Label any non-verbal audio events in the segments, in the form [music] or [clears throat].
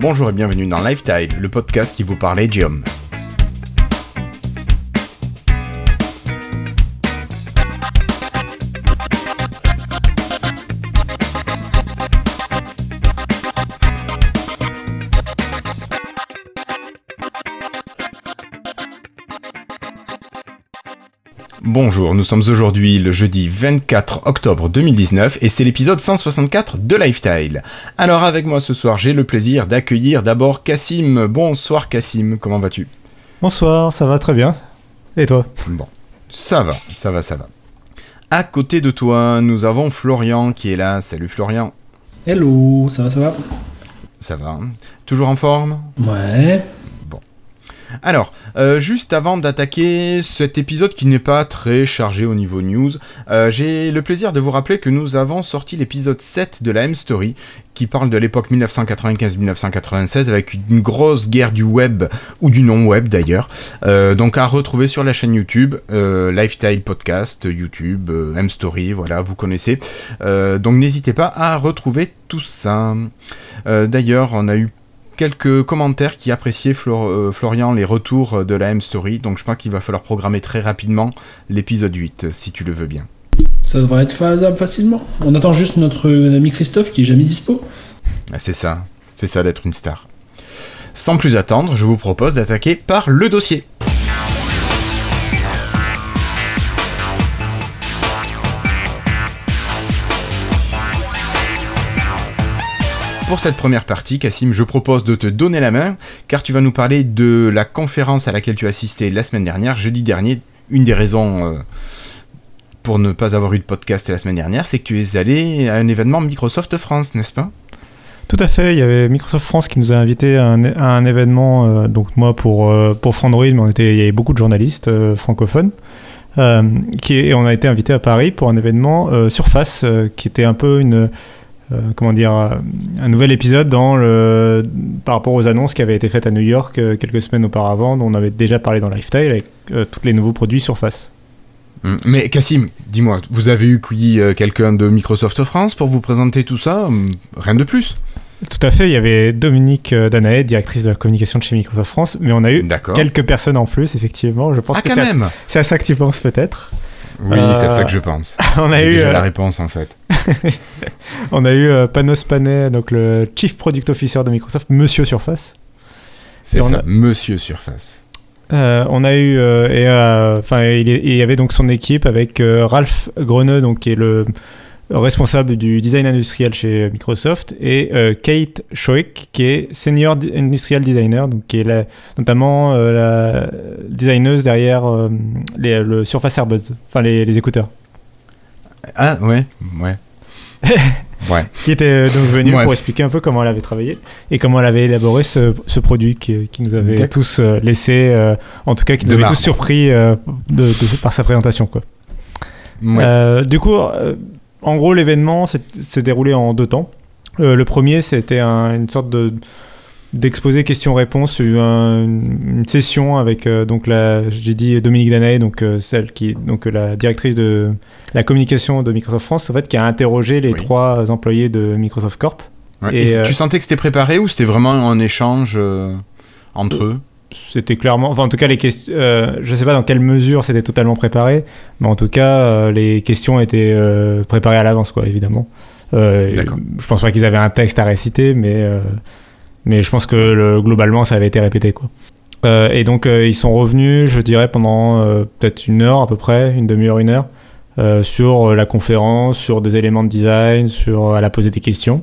Bonjour et bienvenue dans Lifetime, le podcast qui vous parle Aegeum. Bonjour, nous sommes aujourd'hui le jeudi 24 octobre 2019 et c'est l'épisode 164 de Lifestyle. Alors avec moi ce soir, j'ai le plaisir d'accueillir d'abord Cassim. Bonsoir Cassim, comment vas-tu? Bonsoir, ça va très bien. Et toi? Bon, ça va, ça va, ça va. À côté de toi, nous avons Florian qui est là. Salut Florian. Hello, ça va, ça va? Ça va. Toujours en forme? Ouais. Alors, euh, juste avant d'attaquer cet épisode qui n'est pas très chargé au niveau news, euh, j'ai le plaisir de vous rappeler que nous avons sorti l'épisode 7 de la M-Story, qui parle de l'époque 1995-1996, avec une grosse guerre du web, ou du non-web d'ailleurs, euh, donc à retrouver sur la chaîne YouTube, Lifestyle Podcast, YouTube, M-Story, voilà, vous connaissez. donc n'hésitez pas à retrouver tout ça. d'ailleurs, on a eu quelques commentaires qui appréciaient euh, Florian les retours de la M-Story, donc je pense qu'il va falloir programmer très rapidement l'épisode 8, si tu le veux bien. Ça devrait être faisable facilement. On attend juste notre ami Christophe qui est jamais dispo. Ah, c'est ça, c'est ça d'être une star. Sans plus attendre, je vous propose d'attaquer par le dossier. Pour cette première partie, Cassim, je propose de te donner la main, car tu vas nous parler de la conférence à laquelle tu as assisté la semaine dernière, jeudi dernier. Une des raisons euh, pour ne pas avoir eu de podcast la semaine dernière, c'est que tu es allé à un événement Microsoft France, n'est-ce pas? Tout à fait, il y avait Microsoft France qui nous a invités à un, événement, euh, donc moi pour, euh, pour Frandroid, mais on était, il y avait beaucoup de journalistes francophones. qui, et on a été invités à Paris pour un événement Surface, qui était un peu une, euh, comment dire, euh, un nouvel épisode dans le, par rapport aux annonces qui avaient été faites à New York euh, quelques semaines auparavant, dont on avait déjà parlé dans Lifestyle avec tous les nouveaux produits Surface. Hum, mais Cassim, dis-moi, vous avez eu quelqu'un de Microsoft France pour vous présenter tout ça? Hum, Rien de plus tout à fait, il y avait Dominique Danae, directrice de la communication de chez Microsoft France, mais on a eu quelques personnes en plus, effectivement. Je pense ah, que c'est à, ça que tu penses peut-être. Oui, c'est à ça que je pense. [laughs] on a eu déjà la réponse en fait. [laughs] on a eu euh, Panos Panay, donc le Chief Product Officer de Microsoft, Monsieur Surface. C'est ça, Monsieur Surface. Euh, on a eu euh, et enfin il, y avait donc son équipe avec Ralph Greneux donc qui est le responsable du design industriel chez Microsoft et Kate Schoik qui est senior industrial designer donc qui est notamment la designeuse derrière le Surface Airbuds enfin les, les écouteurs. Ah ouais ouais. [laughs] ouais. qui était euh, donc venu pour expliquer un peu comment elle avait travaillé et comment elle avait élaboré ce, ce produit qui, qui, nous avait tous euh, laissé, euh, en tout cas qui nous avait tous surpris de, par sa présentation. Quoi. du coup, en gros, l'événement s'est déroulé en deux temps. le premier, c'était une sorte de d'exposer questions-réponses, eu une session avec euh, donc la, j'ai dit Dominique Danae, donc euh, celle qui donc la directrice de la communication de Microsoft France, en fait, qui a interrogé les trois employés de Microsoft Corp. Et, tu euh, sentais que c'était préparé ou c'était vraiment un échange entre eux? C'était clairement, enfin en tout cas les questions, je sais pas dans quelle mesure c'était totalement préparé, mais en tout cas les questions étaient préparées à l'avance, quoi, évidemment. je pense pas qu'ils avaient un texte à réciter, mais mais je pense que le, globalement, ça avait été répété. Quoi. Euh, et donc, euh, ils sont revenus, je dirais, pendant euh, peut-être une heure à peu près, une demi-heure, une heure, sur la conférence, sur des éléments de design, sur à la poser des questions.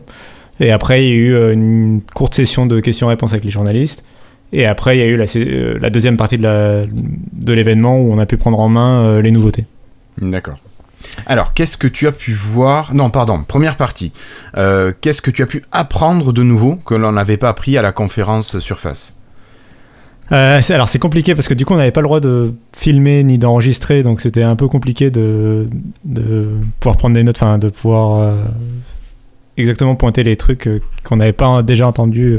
Et après, il y a eu une courte session de questions-réponses avec les journalistes. Et après, il y a eu la, la deuxième partie de l'événement où on a pu prendre en main les nouveautés. D'accord. Alors, qu'est-ce que tu as pu voir? Non, pardon, première partie. Euh, qu'est-ce que tu as pu apprendre de nouveau que l'on n'avait pas appris à la conférence Surface? Euh, alors c'est compliqué parce que du coup on n'avait pas le droit de filmer ni d'enregistrer donc c'était un peu compliqué de, pouvoir prendre des notes, enfin de pouvoir euh, exactement pointer les trucs qu'on n'avait pas déjà entendus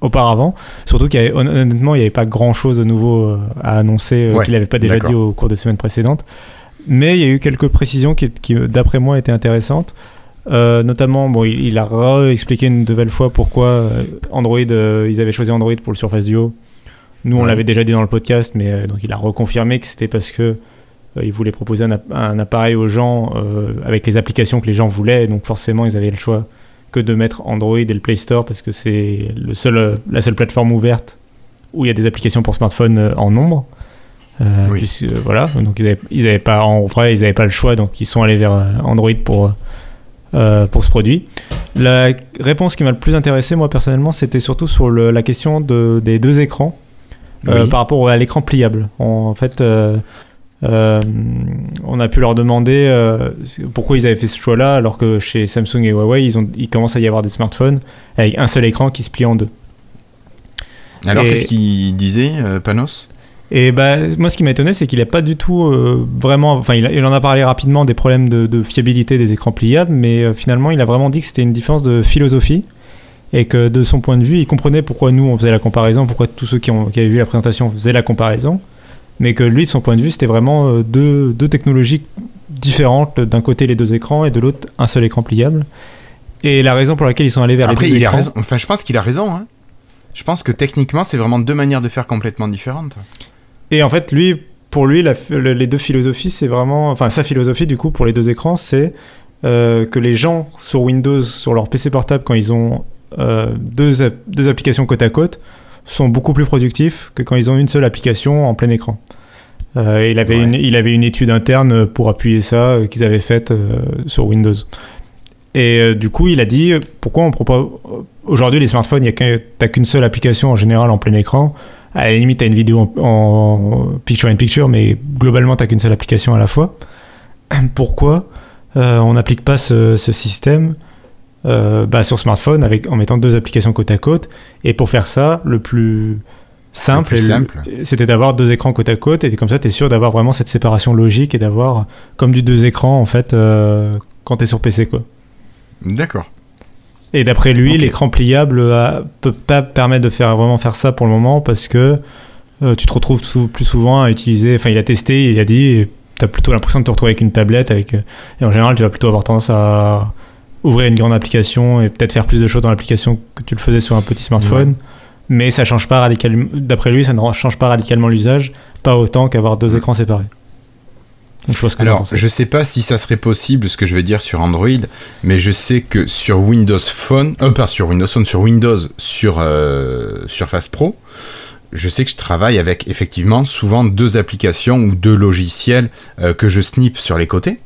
auparavant. Surtout qu'honnêtement il n'y avait pas grand chose de nouveau à annoncer qu'il n'avait pas déjà dit au cours des semaines précédentes. Mais il y a eu quelques précisions qui, d'après moi, étaient intéressantes. notamment, bon, il, a expliqué une nouvelle fois pourquoi Android, ils avaient choisi Android pour le Surface Duo. Nous, on l'avait déjà dit dans le podcast, mais donc il a reconfirmé que c'était parce que il voulait proposer un, appareil aux gens avec les applications que les gens voulaient, donc forcément, ils avaient le choix que de mettre Android et le Play Store parce que c'est le seul, la seule plateforme ouverte où il y a des applications pour smartphone en nombre. Euh, euh, voilà, donc ils avaient, pas, en vrai, ils n'avaient pas le choix, donc ils sont allés vers euh, Android pour, pour ce produit. La réponse qui m'a le plus intéressé, moi personnellement, c'était surtout sur la question de, des deux écrans par rapport à l'écran pliable. En, fait, on a pu leur demander pourquoi ils avaient fait ce choix-là, alors que chez Samsung et Huawei, ils, ont, ils commencent à y avoir des smartphones avec un seul écran qui se plie en deux. Alors, qu'est-ce qu'ils disaient, Panos? Et bah, moi, ce qui m'a étonné, c'est qu'il n'a pas du tout euh, vraiment. Enfin, il, en a parlé rapidement des problèmes de, fiabilité des écrans pliables, mais euh, finalement, il a vraiment dit que c'était une différence de philosophie et que de son point de vue, il comprenait pourquoi nous on faisait la comparaison, pourquoi tous ceux qui, ont, qui avaient vu la présentation faisaient la comparaison, mais que lui, de son point de vue, c'était vraiment euh, deux, deux, technologies différentes. D'un côté, les deux écrans et de l'autre, un seul écran pliable. Et la raison pour laquelle ils sont allés vers les deux il écrans. A raison. Enfin, je pense qu'il a raison. Hein. Je pense que techniquement, c'est vraiment deux manières de faire complètement différentes. Et en fait, lui, pour lui, les deux philosophies, c'est vraiment. Enfin, sa philosophie, du coup, pour les deux écrans, c'est euh, que les gens sur Windows, sur leur PC portable, quand ils ont euh, deux, deux, applications côte à côte, sont beaucoup plus productifs que quand ils ont une seule application en plein écran. Euh, il, avait une, il avait une étude interne pour appuyer ça qu'ils avaient faite sur Windows. Et du coup, il a dit pourquoi on propose. Aujourd'hui, les smartphones, tu n'as qu'une seule application en général en plein écran à la limite, tu as une vidéo en, picture in picture, mais globalement, tu qu'une seule application à la fois. [clears throat] Pourquoi euh, on n'applique pas ce, système euh, bah, sur smartphone avec, en mettant deux applications côte à côte Et pour faire ça, le plus simple, c'était d'avoir deux écrans côte à côte, et comme ça, tu es sûr d'avoir vraiment cette séparation logique et d'avoir comme du deux écrans, en fait, euh, quand tu es sur PC. quoi. D'accord. Et d'après lui, l'écran pliable ne euh, peut pas permettre de faire vraiment faire ça pour le moment parce que euh, tu te retrouves plus souvent à utiliser. Enfin, il a testé, il a dit, tu as plutôt l'impression de te retrouver avec une tablette. Avec, et en général, tu vas plutôt avoir tendance à ouvrir une grande application et peut-être faire plus de choses dans l'application que tu le faisais sur un petit smartphone. Mais ça change pas radicalement. D'après lui, ça ne change pas radicalement l'usage, pas autant qu'avoir deux écrans séparés. Je Alors, je sais pas si ça serait possible ce que je vais dire sur Android, mais je sais que sur Windows Phone, euh, pas sur Windows Phone, sur Windows, sur euh, Surface Pro, je sais que je travaille avec effectivement souvent deux applications ou deux logiciels euh, que je snip sur les côtés.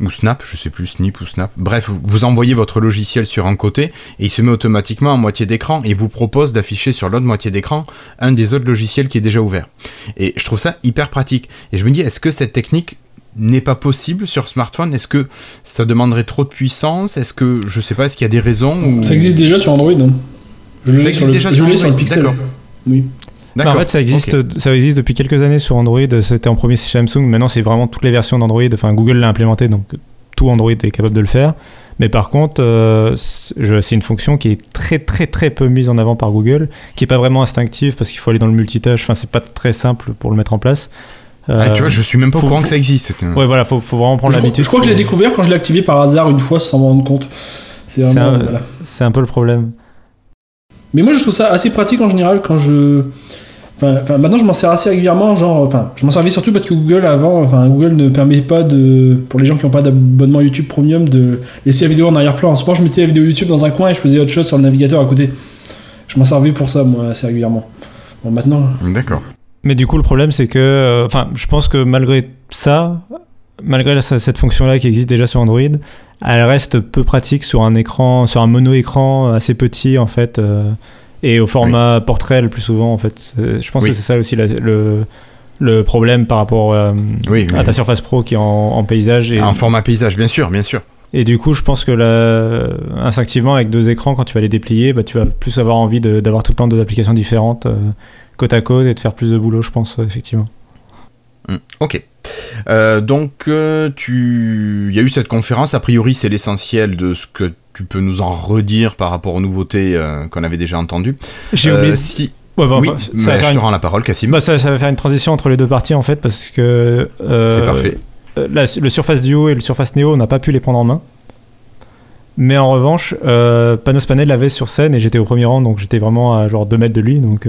Ou Snap, je sais plus, Snip ou Snap. Bref, vous envoyez votre logiciel sur un côté et il se met automatiquement en moitié d'écran et vous propose d'afficher sur l'autre moitié d'écran un des autres logiciels qui est déjà ouvert. Et je trouve ça hyper pratique. Et je me dis, est-ce que cette technique n'est pas possible sur smartphone? Est-ce que ça demanderait trop de puissance? Est-ce que, je sais pas, est-ce qu'il y a des raisons ou... Ça existe déjà sur Android. Hein. Je ça existe déjà sur, Android, Pixel. Oui. Bah, en fait, ça existe, ça existe depuis quelques années sur Android. C'était en premier chez Samsung. Maintenant, c'est vraiment toutes les versions d'Android. Enfin, Google l'a implémenté, donc tout Android est capable de le faire. Mais par contre, euh, c'est une fonction qui est très très très peu mise en avant par Google, qui est pas vraiment instinctive parce qu'il faut aller dans le multitâche. Enfin, c'est pas très simple pour le mettre en place. Ah, tu vois, je suis même pas au courant que ça existe. Ouais, voilà, faut, faut vraiment prendre l'habitude. Je crois que je l'ai découvert quand je l'ai activé par hasard une fois sans m'en rendre compte. C'est un, un, peu le problème. Mais moi, je trouve ça assez pratique en général quand je. Enfin, maintenant, je m'en sers assez régulièrement. Genre, enfin, je m'en servais surtout parce que Google avant, enfin, Google ne permet pas de, pour les gens qui n'ont pas d'abonnement YouTube Premium, de laisser la vidéo en arrière-plan. En ce moment, je mettais la vidéo YouTube dans un coin et je faisais autre chose sur le navigateur à côté. Je m'en servais pour ça, moi, assez régulièrement. Bon, maintenant. D'accord. Mais du coup, le problème, c'est que, euh, enfin, je pense que malgré ça, malgré cette fonction-là qui existe déjà sur Android, elle reste peu pratique sur un écran, sur un mono-écran assez petit, en fait, euh, et au format portrait le plus souvent, en fait. Je pense que c'est ça aussi le, le problème par rapport euh, à ta Surface Pro qui est en, paysage. Et, en format paysage, bien sûr, bien sûr. Et du coup, je pense que là, instinctivement, avec deux écrans, quand tu vas les déplier, bah, tu vas plus avoir envie d'avoir tout le temps deux applications différentes côte à côte et de faire plus de boulot, je pense, effectivement. Hmm, ok. Euh, donc, euh, tu... il y a eu cette conférence. A priori, c'est l'essentiel de ce que tu peux nous en redire par rapport aux nouveautés euh, qu'on avait déjà entendues. J'ai oublié. Si... oui, ça je te rends la parole, Cassim. Bah, ça, ça, va faire une transition entre les deux parties, en fait, parce que. c'est parfait. le Surface Duo et le Surface Neo, on n'a pas pu les prendre en main. Mais en revanche, Panos Panay l'avait sur scène et j'étais au premier rang, donc j'étais vraiment à genre 2 mètres de lui. Donc,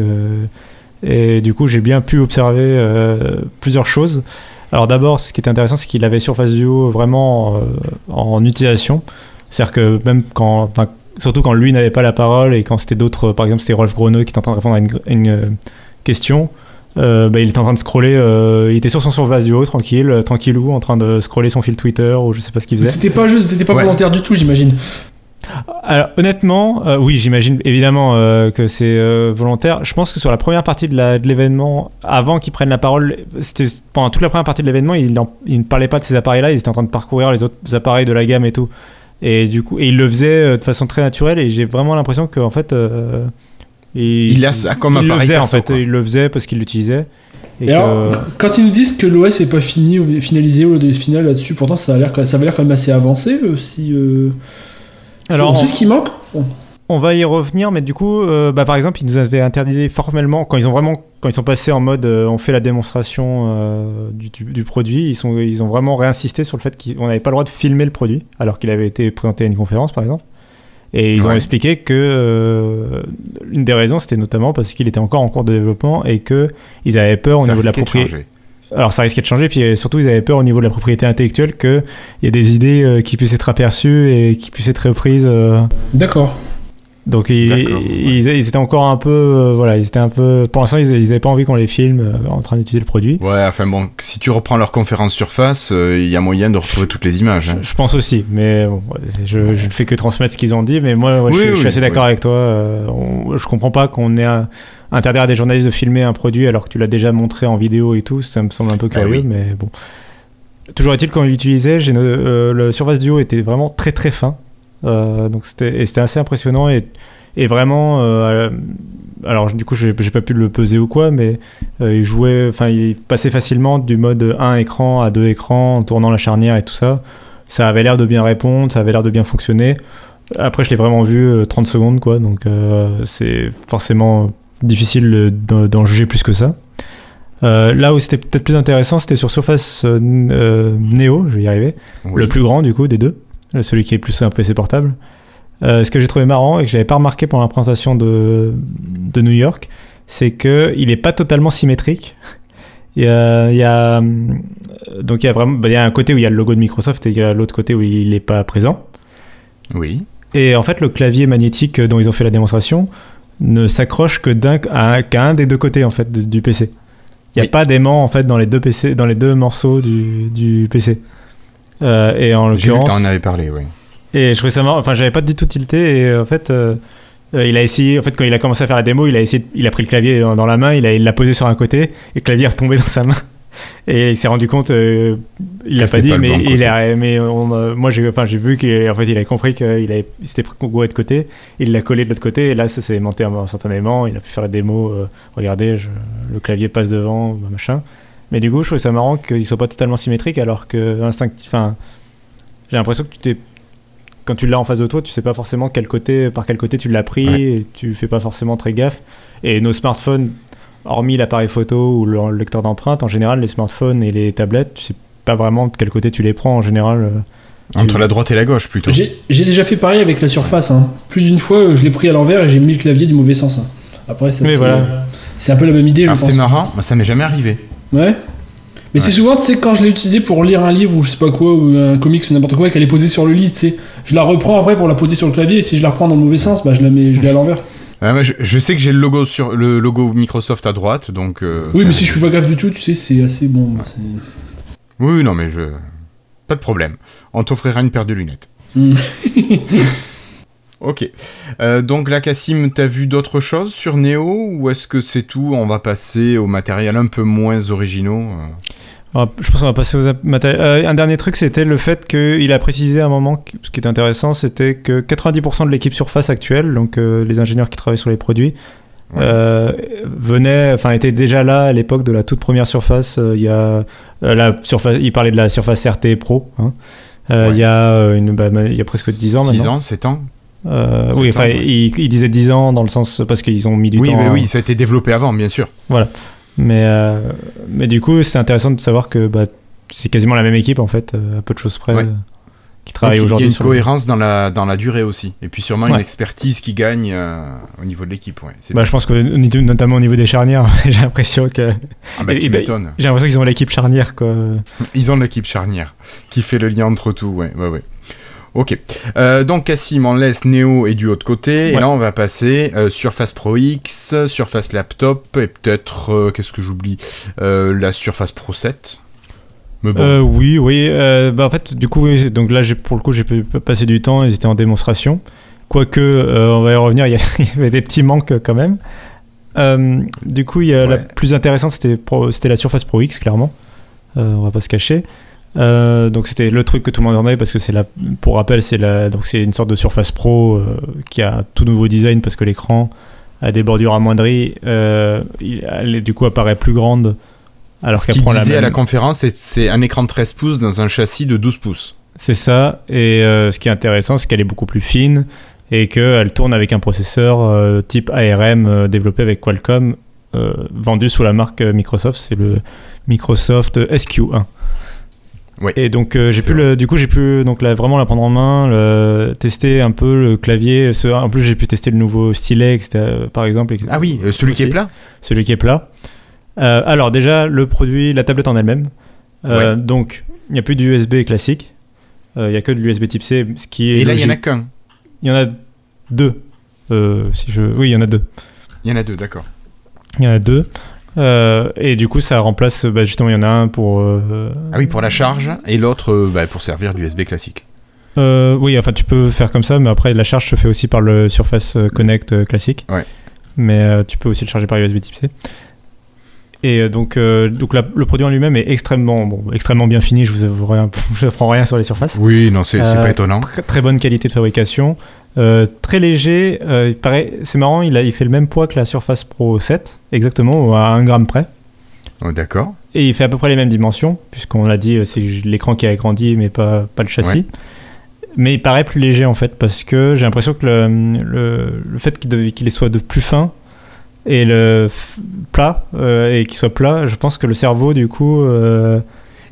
et du coup, j'ai bien pu observer plusieurs choses. Alors d'abord, ce qui était intéressant, c'est qu'il avait Surface Duo vraiment en utilisation. C'est-à-dire que même quand, surtout quand lui n'avait pas la parole et quand c'était d'autres, par exemple c'était Rolf Groneux qui était en train de répondre à une, euh, question, euh, bah, il était en train de scroller, euh, il était sur son surface duo, tranquille, tranquillou, en train de scroller son fil Twitter ou je sais pas ce qu'il faisait. C'était pas juste, c'était pas volontaire du tout, j'imagine. Alors honnêtement, oui, j'imagine évidemment que c'est volontaire. Je pense que sur la première partie de l'événement, avant qu'ils prennent la parole, c'était pendant toute la première partie de l'événement, il, il, ne parlait pas de ces appareils-là, ils étaient en train de parcourir les autres appareils de la gamme et tout. Et du coup, et il le faisait euh, de façon très naturelle et j'ai vraiment l'impression qu'en fait, euh, il, il, a ça comme il le faisait en fait, il le faisait parce qu'il l'utilisait. Et, alors, quand ils nous disent que l'OS est pas fini ou finalisé ou le final là-dessus, pourtant ça a l'air, ça avait l'air quand même assez avancé. Euh, si, alors, on sait ce qui manque. On va y revenir, mais du coup, euh, bah, par exemple, ils nous avaient interdit formellement, quand ils ont vraiment, quand ils sont passés en mode euh, on fait la démonstration euh, du, produit, ils, sont, ils ont vraiment réinsisté sur le fait qu'on n'avait pas le droit de filmer le produit, alors qu'il avait été présenté à une conférence, par exemple. Et ils ont expliqué que une des raisons, c'était notamment parce qu'il était encore en cours de développement et qu'ils avaient peur au niveau de la propriété. Alors ça risquait de changer, puis surtout ils avaient peur au niveau de la propriété intellectuelle qu'il y ait des idées qui puissent être aperçues et qui puissent être reprises. D'accord. Donc ils, ils, étaient encore un peu, euh, voilà, ils étaient un peu. Pour l'instant, ils n'avaient pas envie qu'on les filme euh, en train d'utiliser le produit. Ouais, enfin bon, si tu reprends leur conférence surface, euh, il y a moyen de retrouver toutes les images. Hein. Je, pense aussi, mais bon, je, ne fais que transmettre ce qu'ils ont dit, mais moi, je, suis assez d'accord avec toi. je comprends pas qu'on ait un, interdire à des journalistes de filmer un produit alors que tu l'as déjà montré en vidéo et tout. Ça me semble un peu bah curieux, mais bon. Toujours est-il qu'on l'utilisait, le Surface Duo était vraiment très très fin. Euh, donc c'était c'était assez impressionnant et, et vraiment euh, alors du coup j'ai pas pu le peser ou quoi mais euh, il jouait enfin il passait facilement du mode 1 écran à 2 écrans en tournant la charnière et tout ça. Ça avait l'air de bien répondre ça avait l'air de bien fonctionner. Après je l'ai vraiment vu 30 secondes quoi donc c'est forcément difficile d'en juger plus que ça. Là où c'était peut-être plus intéressant, c'était sur Surface Neo, je vais y arriver, le plus grand du coup des deux. Celui qui est plus un PC portable. Euh, ce que j'ai trouvé marrant et que j'avais pas remarqué pendant la présentation de, de New York, c'est que il est pas totalement symétrique. Il y a, il y a donc il y a vraiment bah, il y a un côté où il y a le logo de Microsoft et il y a l'autre côté où il n'est pas présent. Oui. Et en fait, le clavier magnétique dont ils ont fait la démonstration ne s'accroche que d'un qu'à un des deux côtés en fait du PC. Il n'y a pas d'aimant en fait dans les deux PC dans les deux morceaux du, du PC. Euh, et en l'occurrence. en avais parlé, oui. Et je trouvais ça marrant. Enfin, j'avais pas du tout tilté. Et en fait, euh, euh, il a essayé. En fait, quand il a commencé à faire la démo, il a essayé. Il a pris le clavier dans, la main, il l'a posé sur un côté, et le clavier est retombé [laughs] dans sa main. Et il s'est rendu compte, il l'a pas dit, mais, il a, mais moi j'ai enfin, vu qu'il fait, il a compris qu'il s'était pris de côté, il l'a collé de l'autre côté, et là ça s'est monté instantanément, il a pu faire la démo, regardez, le clavier passe devant, machin. Mais du coup, je trouve ça marrant qu'ils soient pas totalement symétriques alors que instinctif. Enfin, j'ai l'impression que tu t'es quand tu l'as en face de toi, tu sais pas forcément quel côté, par quel côté tu l'as pris, et tu fais pas forcément très gaffe. Et nos smartphones, hormis l'appareil photo ou le lecteur d'empreintes, en général, les smartphones et les tablettes, tu sais pas vraiment de quel côté tu les prends en général. Euh, Entre la droite et la gauche plutôt. J'ai déjà fait pareil avec la surface. Hein. Plus d'une fois, je l'ai pris à l'envers et j'ai mis le clavier du mauvais sens. Hein. Après, c'est voilà. un peu la même idée. c'est marrant, ça m'est jamais arrivé. Ouais. Mais c'est souvent, tu sais, quand je l'ai utilisé pour lire un livre ou je sais pas quoi, ou un comics ou n'importe quoi, qu'elle est posée sur le lit, tu sais, je la reprends après pour la poser sur le clavier, et si je la reprends dans le mauvais sens, bah je la mets, je l'ai à l'envers. Ah, je, sais que j'ai le logo sur le logo Microsoft à droite, donc. Euh, oui, mais si je suis pas gaffe du tout, tu sais, c'est assez bon. Oui, non, mais je. Pas de problème. On t'offrira une paire de lunettes. [laughs] Ok. Euh, donc là, Cassim, t'as vu d'autres choses sur Neo ou est-ce que c'est tout? On va passer au matériel un peu moins originaux euh je pense qu'on va passer aux matériels. Euh, un dernier truc, c'était le fait qu'il a précisé à un moment, ce qui est intéressant, c'était que 90% de l'équipe Surface actuelle, donc les ingénieurs qui travaillent sur les produits, venaient, enfin étaient déjà là à l'époque de la toute première Surface. Il y a la Surface, il parlait de la Surface RT Pro. Hein. Il y a une, bah, il y a presque 10 ans maintenant. 6 ans, 7 ans euh, oui, enfin, il, disait 10 ans dans le sens parce qu'ils ont mis du temps. Oui, mais oui, ça a été développé avant, bien sûr. Voilà. Mais, euh, mais du coup, c'est intéressant de savoir que bah, c'est quasiment la même équipe en fait, à peu de choses près. qui travaillent aujourd'hui. Il y a une cohérence dans la, dans la durée aussi. Et puis sûrement une expertise qui gagne euh, au niveau de l'équipe. Ouais. Bah, je pense que notamment au niveau des charnières, [laughs] j'ai l'impression que. Ah bah, tu m'étonnes. J'ai l'impression qu'ils ont l'équipe charnière. Quoi. Ils ont l'équipe charnière qui fait le lien entre tout. Ouais, ouais, ouais. Ok. Euh, donc Cassim, on laisse Neo et du autre côté. Et là, on va passer euh, Surface Pro X, Surface Laptop et peut-être, euh, qu'est-ce que j'oublie La Surface Pro 7. Bon. oui, oui. Bah, en fait, du coup, donc là, pour le coup, j'ai pu passer du temps. Ils étaient en démonstration. Quoique, on va y revenir, [laughs] il y, avait des petits manques quand même. du coup, y a la plus intéressante, c'était la Surface Pro X, clairement. on va pas se cacher. Euh, donc c'était le truc que tout le monde attendait parce que c'est la, pour rappel, c'est la, donc c'est une sorte de Surface Pro euh, qui a tout nouveau design parce que l'écran a des bordures amoindries, euh, elle, du coup apparaît plus grande. Alors qu'elle prend la même... à la conférence, c'est un écran de 13 pouces dans un châssis de 12 pouces. C'est ça. Et ce qui est intéressant, c'est qu'elle est beaucoup plus fine et qu'elle tourne avec un processeur type ARM développé avec Qualcomm, vendu sous la marque Microsoft. C'est le Microsoft SQ1. Et donc euh, j'ai pu le, du coup j'ai pu donc là, vraiment la prendre en main, le, tester un peu le clavier. Ce, en plus j'ai pu tester le nouveau stylet par exemple. Ah oui, euh, celui qui est plat. Celui qui est plat. Euh, alors déjà le produit, la tablette en elle-même. Donc il n'y a plus d'USB classique. Il n'y a que de l'USB Type C, ce qui est. Et là il y en a qu'un. Il y en a deux. si je, oui il y en a deux. Il y en a deux, d'accord. Il y en a deux. Euh, et du coup, ça remplace, bah, justement, il y en a un pour. Euh, ah oui, pour la charge, et l'autre euh, bah, pour servir d'USB classique. oui, enfin, tu peux faire comme ça, mais après, la charge se fait aussi par le Surface Connect classique. Ouais. Mais tu peux aussi le charger par USB Type C. Et donc, donc le produit en lui-même est extrêmement, bon, extrêmement bien fini. Je vous, vous apprends rien sur les surfaces. Oui, non, c'est pas étonnant. très bonne qualité de fabrication. Euh, très léger, euh, il paraît, c'est marrant, il, a, il fait le même poids que la Surface Pro 7, exactement, à 1 gramme près. Oh, D'accord. Et il fait à peu près les mêmes dimensions, puisqu'on l'a dit, euh, c'est l'écran qui a agrandi, mais pas, pas le châssis. Mais il paraît plus léger en fait, parce que j'ai l'impression que le, le, le fait qu'il soit de plus fin et le plat, et qu'il soit plat, je pense que le cerveau, du coup.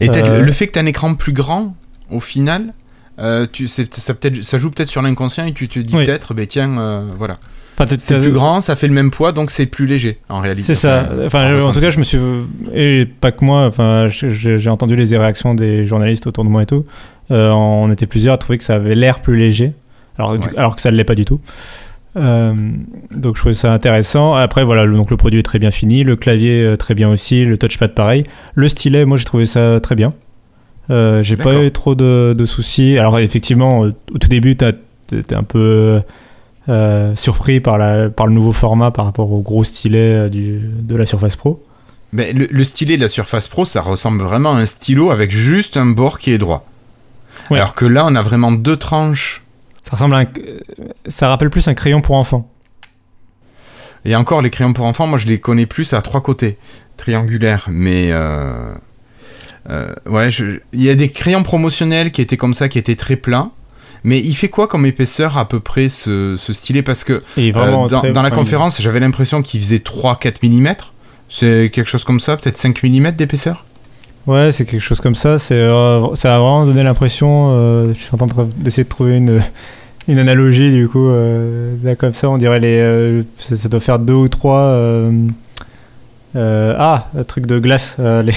et peut-être le fait que tu as un écran plus grand, au final, euh, tu, ça, peut ça joue peut-être sur l'inconscient et tu te dis peut-être, ben tiens, euh, voilà. c'est plus grand, ça fait le même poids, donc c'est plus léger en réalité. C'est ça. Enfin, en, tout cas, je me suis et pas que moi. Enfin, j'ai entendu les réactions des journalistes autour de moi et tout. Euh, on était plusieurs à trouver que ça avait l'air plus léger, alors, alors que ça ne l'est pas du tout. donc je trouvais ça intéressant. Après voilà, le, donc le produit est très bien fini, le clavier très bien aussi, le touchpad pareil. Le stylet, moi j'ai trouvé ça très bien. Euh, j'ai pas eu trop de, soucis. Alors effectivement, au tout début, t'es un peu euh, surpris par, la, par le nouveau format par rapport au gros stylet euh, du, de la Surface Pro. Mais le, stylet de la Surface Pro, ça ressemble vraiment à un stylo avec juste un bord qui est droit. Alors que là, on a vraiment deux tranches. Ça ressemble à ça rappelle plus un crayon pour enfants. Et encore, les crayons pour enfants, moi je les connais plus à trois côtés, triangulaires. Mais euh, ouais, il y a des crayons promotionnels qui étaient comme ça, qui étaient très pleins. Mais il fait quoi comme épaisseur à peu près ce, stylet? Parce que euh, dans, la conférence, j'avais l'impression qu'il faisait 3-4 mm. C'est quelque chose comme ça, peut-être 5 mm d'épaisseur? Ouais, c'est quelque chose comme ça. C'est, euh, ça a vraiment donné l'impression. je suis en train d'essayer de trouver une, [laughs] une analogie du coup. là, comme ça, on dirait les. Ça, doit faire 2 ou 3. ah, un truc de glace. les,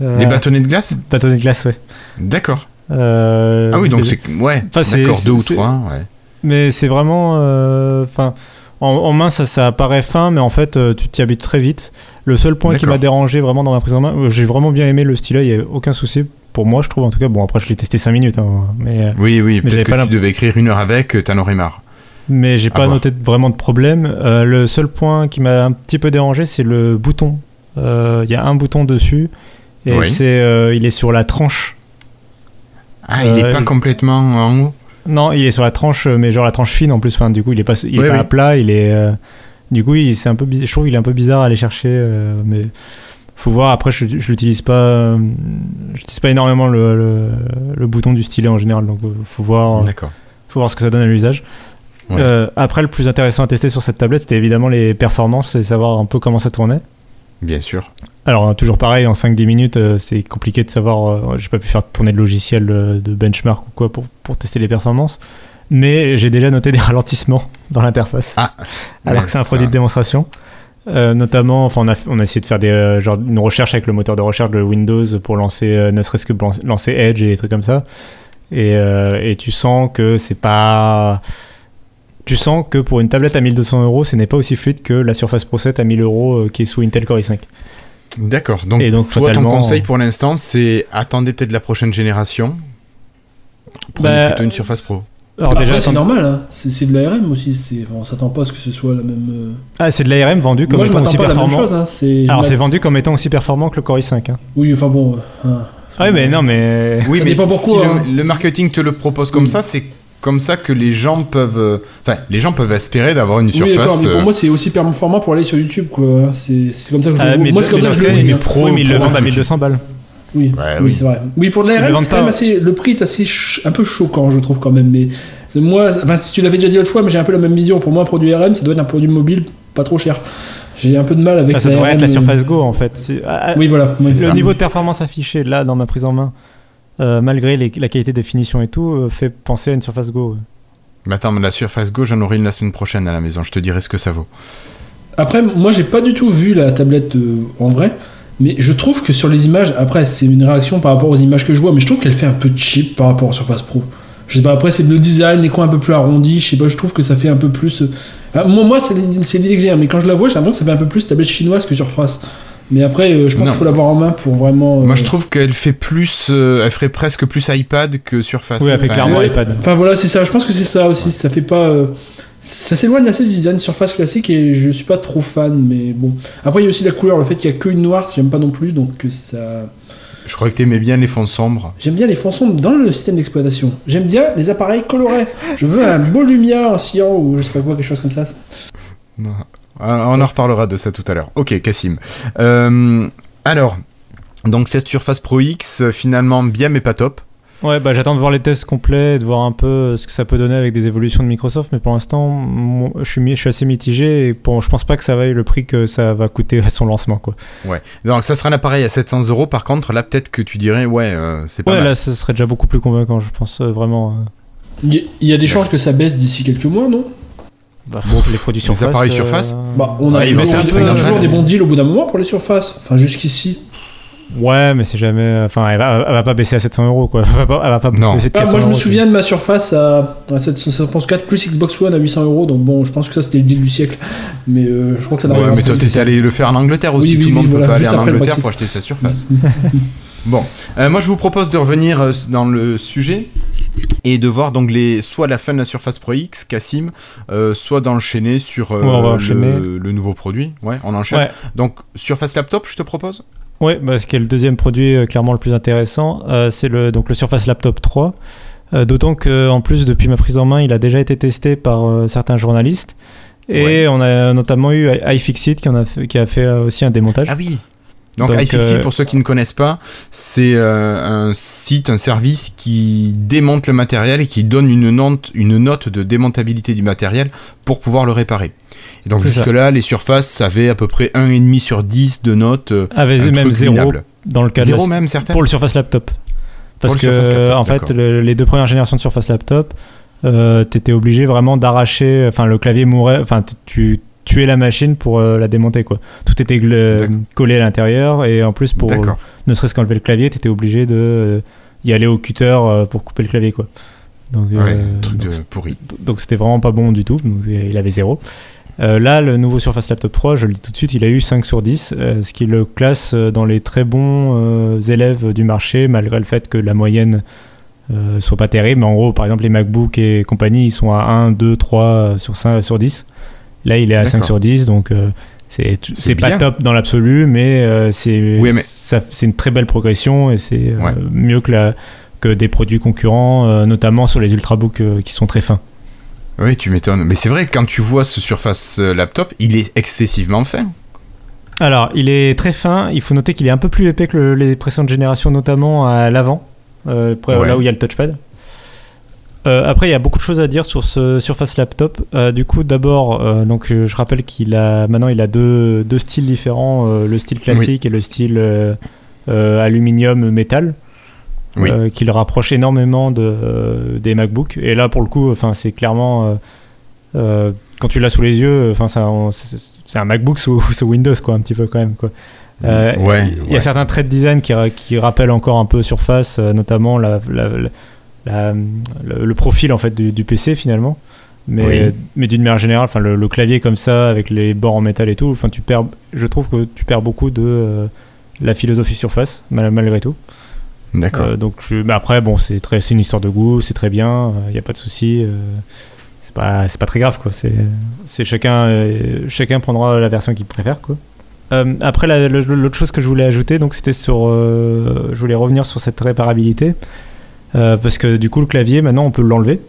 des bâtonnets de glace Bâtonnets de glace, ouais. D'accord. Euh, ah oui, donc c'est. Ouais, d'accord, deux ou trois, ouais. Mais c'est vraiment. Euh, enfin. en, main, ça, ça apparaît fin, mais en fait, euh, tu t'y habitues très vite. Le seul point qui m'a dérangé vraiment dans ma prise en main, j'ai vraiment bien aimé le stylet, il n'y a aucun souci. Pour moi, je trouve en tout cas. Bon, après, je l'ai testé 5 minutes. Hein, mais, oui, oui, peut-être que si tu devais écrire une heure avec, t'en aurais marre. Mais j'ai pas noté vraiment de problème. le seul point qui m'a un petit peu dérangé, c'est le bouton. Il y a un bouton dessus et c'est, euh, il est sur la tranche. Ah, il est euh, pas complètement en haut Non, il est sur la tranche, euh, mais genre la tranche fine en plus. Enfin, du coup, il est pas, il est pas à plat. Il est, du coup, c'est un peu, je trouve qu'il est un peu bizarre à aller chercher. mais faut voir. Après, je, je l'utilise pas, j'utilise pas énormément le, le, bouton du stylet en général. Donc, faut voir. D'accord. Faut voir ce que ça donne à l'usage. après, le plus intéressant à tester sur cette tablette, c'était évidemment les performances et savoir un peu comment ça tournait. Bien sûr. Alors, toujours pareil, en 5-10 minutes, c'est compliqué de savoir. j'ai pas pu faire tourner de logiciel de benchmark ou quoi pour, pour tester les performances. Mais j'ai déjà noté des [laughs] ralentissements dans l'interface. Ah, alors que c'est un produit de démonstration. Euh, notamment, enfin, on a, on a essayé de faire des, euh, genre, une recherche avec le moteur de recherche de Windows pour lancer, euh, ne serait-ce que lancer Edge et des trucs comme ça. Et, et tu sens que c'est pas. Tu sens que pour une tablette à 1200 euros, ce n'est pas aussi fluide que la Surface Pro 7 à 1000 euros qui est sous Intel Core i5. D'accord. Donc, donc, toi, ton conseil pour l'instant, c'est attendez peut-être la prochaine génération. Prenez bah, plutôt une Surface Pro. Alors déjà, c'est normal, hein. c'est de l'ARM aussi. On s'attend pas à ce que ce soit la même. Euh, ah, c'est de l'ARM vendu comme étant aussi performant. Chose, hein. Alors c'est vendu comme étant aussi performant que le Core i5. Hein. Oui, enfin bon. Euh, hein. ah oui, mais non, mais. Oui, mais pas pourquoi, si le, marketing te le propose comme ça, c'est comme ça que les gens peuvent. Euh, enfin, les gens peuvent espérer d'avoir une surface. mais pour moi, c'est aussi performant pour aller sur YouTube, quoi. C'est comme ça que je ah, le Moi, c'est comme ça que je le Oui, mais ils le vendent à 1200 balles. Oui, oui, c'est vrai. Oui, pour de l'ARM, assez, le prix est assez un peu choquant, je trouve quand même. Mais moi, enfin, si tu l'avais déjà dit l'autre fois, mais j'ai un peu la même vision. Pour moi, un produit RM, ça doit être un produit mobile pas trop cher. J'ai un peu de mal avec. Ah, ça devrait être la Surface Go en fait. Ah, ah, oui, voilà. le niveau de performance affiché là dans ma prise en main, euh, malgré la qualité de finition et tout, euh, fait penser à une Surface Go. Mais attends, mais la Surface Go, j'en aurai une la semaine prochaine à la maison. Je te dirai ce que ça vaut. Après, moi, j'ai pas du tout vu la tablette euh, en vrai. Mais je trouve que sur les images, après c'est une réaction par rapport aux images que je vois, mais je trouve qu'elle fait un peu cheap par rapport à Surface Pro. Je sais pas, après c'est le design, les coins un peu plus arrondis, je sais pas, je trouve que ça fait un peu plus. Moi, moi c'est l'idée que j'ai, mais quand je la vois, j'ai l'impression que ça fait un peu plus tablette chinoise que Surface. Mais après, euh, je pense qu'il faut l'avoir en main pour vraiment. Moi, je euh, trouve qu'elle fait plus. elle ferait presque plus iPad que Surface. Oui, elle fait clairement iPad. Enfin voilà, c'est ça. Je pense que c'est ça aussi. Ça fait pas ça s'éloigne assez du design surface classique et je suis pas trop fan, mais bon. Après, il y a aussi la couleur, le fait qu'il y a qu'une noire, j'aime pas non plus, donc ça. Je crois que tu aimais bien les fonds sombres. J'aime bien les fonds sombres dans le système d'exploitation. J'aime bien les appareils colorés. Je veux un beau lumière, un cyan ou je sais pas quoi, quelque chose comme ça. On en reparlera de ça tout à l'heure. Ok, Cassim. Euh, alors, donc cette Surface Pro X, finalement bien mais pas top. Ouais, bah j'attends de voir les tests complets, de voir un peu ce que ça peut donner avec des évolutions de Microsoft, mais pour l'instant, je suis, je suis assez mitigé et pour, je pense pas que ça vaille le prix que ça va coûter à son lancement. Quoi. Ouais, donc ça sera un appareil à 700 euros, par contre, là peut-être que tu dirais, ouais, euh, c'est pas Ouais, là, ce serait déjà beaucoup plus convaincant, je pense euh, vraiment. Euh. Il y, a des chances que ça baisse d'ici quelques mois, non? Bah, les produits surface. Les appareils surface bah, On a, toujours des bons deals au bout d'un moment pour les surfaces. Enfin, jusqu'ici. Ouais, mais c'est jamais. Enfin, elle va, va, pas baisser à 700 euros, quoi. Elle va pas, elle va pas baisser de 400 ah, Moi, je me souviens de ma surface à, à 704 plus Xbox One à 800 euros, donc bon, je pense que ça c'était le deal du siècle. Mais euh, je crois que ça n'arrive ouais, mais toi, t'es allé le faire en Angleterre aussi. Oui, Tout le monde peut pas aller en Angleterre pour acheter sa surface. [laughs] bon, euh, moi, je vous propose de revenir euh, dans le sujet et de voir donc les soit la fin de la Surface Pro X, Cassim, soit d'enchaîner sur le, le, nouveau produit. Ouais, on enchaîne. Donc Surface Laptop, je te propose? Oui, bah, ce qui est le deuxième produit euh, clairement le plus intéressant, euh, c'est le, donc le Surface Laptop 3. Euh, d'autant qu'en plus, depuis ma prise en main, il a déjà été testé par certains journalistes. Et on a notamment eu iFixit qui, en a fait, qui a fait aussi un démontage. Ah oui donc, iFixit, pour ceux qui ne connaissent pas, c'est un site, un service qui démonte le matériel et qui donne une note, une note de démontabilité du matériel pour pouvoir le réparer. Et donc jusque-là, les surfaces avaient à peu près 1,5 sur 10 de notes. Euh, avaient même 0 dans le cas zéro même, certains Pour le Surface Laptop. Parce que, en fait, les deux premières générations de Surface Laptop, euh, tu étais obligé vraiment d'arracher. Enfin, le clavier mourait. Enfin, tu tuais la machine pour euh, la démonter, quoi. Tout était collé à l'intérieur. Et en plus, pour ne serait-ce qu'enlever le clavier, tu étais obligé de y aller au cutter pour couper le clavier, quoi. Donc, truc de pourri. Donc, c'était vraiment pas bon du tout. il avait zéro. Euh, là, le nouveau Surface Laptop 3, je le dis tout de suite, il a eu 5 sur 10, euh, ce qui le classe euh, dans les très bons élèves du marché, malgré le fait que la moyenne ne soit pas terrible. Mais en gros, par exemple, les MacBook et compagnie, ils sont à 1, 2, 3 sur, 5, sur 10. Là, il est à 5 sur 10, donc c'est pas top dans l'absolu, mais c'est c'est une très belle progression et c'est mieux que, la, que des produits concurrents, notamment sur les ultrabooks qui sont très fins. Oui, tu m'étonnes. Mais c'est vrai que quand tu vois ce Surface euh, Laptop, il est excessivement fin. Alors, il est très fin. Il faut noter qu'il est un peu plus épais que les précédentes générations, notamment à l'avant, euh, là où il y a le touchpad. Après, il y a beaucoup de choses à dire sur ce Surface Laptop. du coup, d'abord, donc je rappelle qu'il a maintenant il a deux, deux styles différents, le style classique et le style aluminium métal. qui le rapproche énormément de, des MacBooks. Et là, pour le coup, enfin, c'est clairement quand tu l'as sous les yeux, enfin, c'est un MacBook sous, [laughs] sous, Windows, quoi, un petit peu quand même, quoi. Euh, ouais, il y a certains traits de design qui, qui rappellent encore un peu Surface, euh, notamment la, le, profil en fait du, PC finalement. Mais, mais d'une manière générale, enfin le, clavier comme ça avec les bords en métal et tout, enfin tu perds, je trouve que tu perds beaucoup de euh, la philosophie Surface malgré tout. D'accord. donc mais après bon c'est très, c'est une histoire de goût, c'est très bien, il n'y a pas de souci c'est pas, c'est pas très grave quoi. C'est, c'est chacun, euh, chacun prendra la version qu'il préfère quoi. Euh, après, l'autre chose que je voulais ajouter, donc c'était sur, euh, je voulais revenir sur cette réparabilité, parce que du coup le clavier maintenant on peut l'enlever.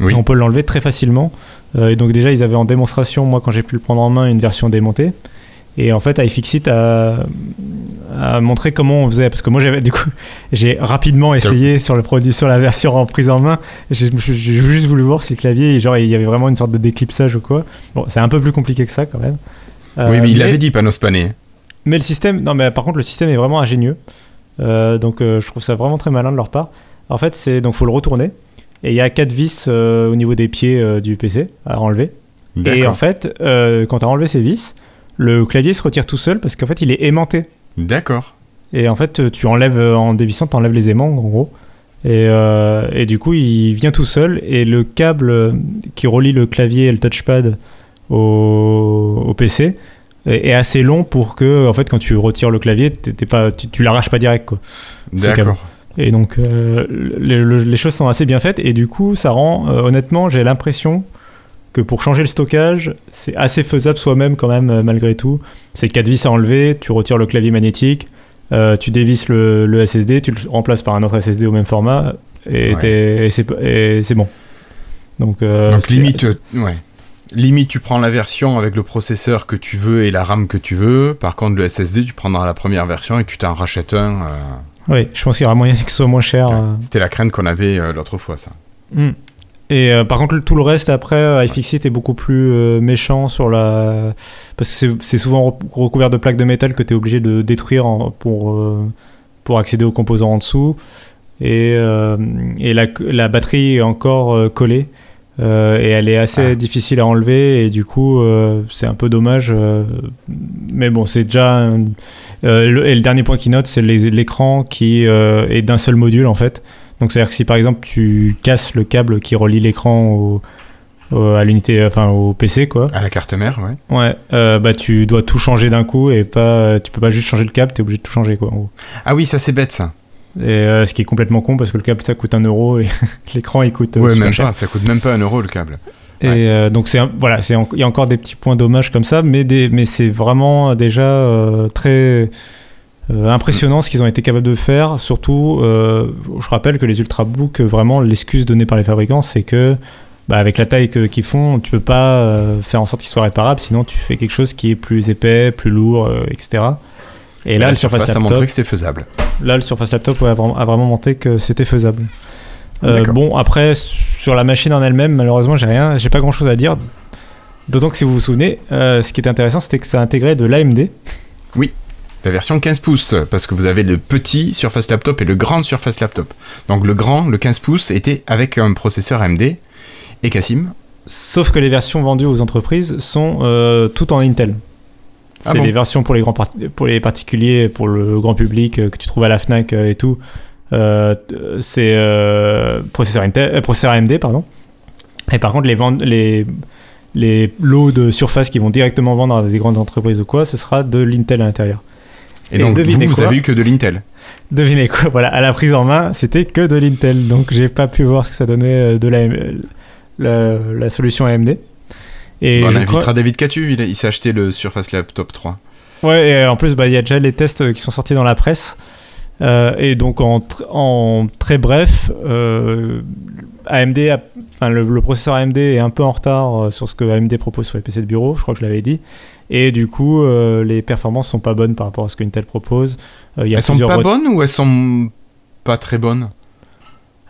Oui. On peut l'enlever très facilement. et donc déjà ils avaient en démonstration, moi quand j'ai pu le prendre en main, une version démontée. Et en fait, iFixit a, a montré comment on faisait. Parce que moi, j'avais du coup, [laughs] j'ai rapidement essayé sur le produit, sur la version en prise en main. J'ai juste voulu voir si le clavier, genre, il y avait vraiment une sorte de déclipsage ou quoi. Bon, c'est un peu plus compliqué que ça quand même. oui, mais il euh, avait dit panneau spanné. Mais le système, non, mais par contre, le système est vraiment ingénieux. Euh, donc, euh, je trouve ça vraiment très malin de leur part. En fait, c'est donc faut le retourner. Et il y a quatre vis au niveau des pieds du PC à enlever. Et en fait, quand tu as enlevé ces vis, le clavier se retire tout seul parce qu'en fait, il est aimanté. D'accord. Et en fait, tu enlèves, en dévissant, tu enlèves les aimants, en gros. Et, euh, et, du coup, il vient tout seul. Et le câble qui relie le clavier et le touchpad au, au PC est, assez long pour que, en fait, quand tu retires le clavier, pas, tu, tu l'arraches pas direct. D'accord. Et donc, euh, les, choses sont assez bien faites. Et du coup, ça rend, euh, honnêtement, j'ai l'impression que pour changer le stockage, c'est assez faisable soi-même quand même, euh, malgré tout. C'est 4 vis à enlever, tu retires le clavier magnétique, tu dévisses le, SSD, tu le remplaces par un autre SSD au même format, et, c'est bon. Donc, limite, ouais. limite, tu prends la version avec le processeur que tu veux et la RAM que tu veux. Par contre, le SSD, tu prendras la première version et tu t'en rachètes un. Oui, je pense qu'il y aura moyen [laughs] que ce soit moins cher. C'était la crainte qu'on avait l'autre fois, ça. Hmm. Et euh, par contre, tout le reste après, euh, iFixit est beaucoup plus euh, méchant sur la. Parce que c'est souvent recouvert de plaques de métal que tu es obligé de détruire pour, pour accéder aux composants en dessous. Et, et la, la, batterie est encore collée. Et elle est assez ah. difficile à enlever. Et du coup, c'est un peu dommage. mais bon, c'est déjà. Le, et le dernier point qui note, c'est l'écran qui est d'un seul module en fait. Donc c'est-à-dire que si par exemple tu casses le câble qui relie l'écran à l'unité, enfin au PC quoi. À la carte mère, ouais. Ouais, euh, bah tu dois tout changer d'un coup et pas, tu peux pas juste changer le câble, t'es obligé de tout changer quoi. Ah oui, ça c'est bête ça. Et euh, ce qui est complètement con parce que le câble ça coûte un euro et [laughs] l'écran il coûte. Euh, ouais, même pas, ça coûte même pas un euro le câble. Et donc c'est voilà, c'est il y a encore des petits points dommages comme ça, mais des, mais c'est vraiment déjà très euh, impressionnant ce qu'ils ont été capables de faire. Surtout, euh, je rappelle que les ultrabooks, vraiment, l'excuse donnée par les fabricants, c'est que bah, avec la taille qu'ils font, tu peux pas euh, faire en sorte qu'ils soient réparables, sinon tu fais quelque chose qui est plus épais, plus lourd, etc. Et là, le Surface, Laptop a montré que c'était faisable. Là, le Surface Laptop a, vraiment, montré que c'était faisable. bon, après, sur la machine en elle-même, malheureusement, j'ai rien, j'ai pas grand-chose à dire. D'autant que si vous vous souvenez, ce qui était intéressant, c'était que ça intégrait de l'AMD. Oui la version 15 pouces, parce que vous avez le petit Surface Laptop et le grand Surface Laptop. Donc le grand, le 15 pouces, était avec un processeur AMD. Et Cassim Sauf que les versions vendues aux entreprises sont euh, toutes en Intel. Ah c'est les versions pour les, grands pour les particuliers, pour le grand public euh, que tu trouves à la Fnac euh, et tout. c'est processeur, Intel, processeur AMD, pardon. Et par contre, les, les, les lots de surface qui vont directement vendre à des grandes entreprises ou quoi, ce sera de l'Intel à l'intérieur. Et, donc, vous, vous avez eu que de l'Intel Devinez quoi Voilà, à la prise en main, c'était que de l'Intel. Donc, j'ai pas pu voir ce que ça donnait euh, de la, la, solution AMD. Et on invitera David Catu, il, s'est acheté le Surface Laptop 3. Ouais, et en plus, bah, il y a déjà les tests qui sont sortis dans la presse. Euh, et donc, en, en très bref, euh, AMD enfin, le, le, processeur AMD est un peu en retard sur ce que AMD propose sur les PC de bureau, je crois que je l'avais dit. Et du coup, euh, les performances sont pas bonnes par rapport à ce qu'Intel propose. Euh, elles sont pas bonnes ou elles sont pas très bonnes?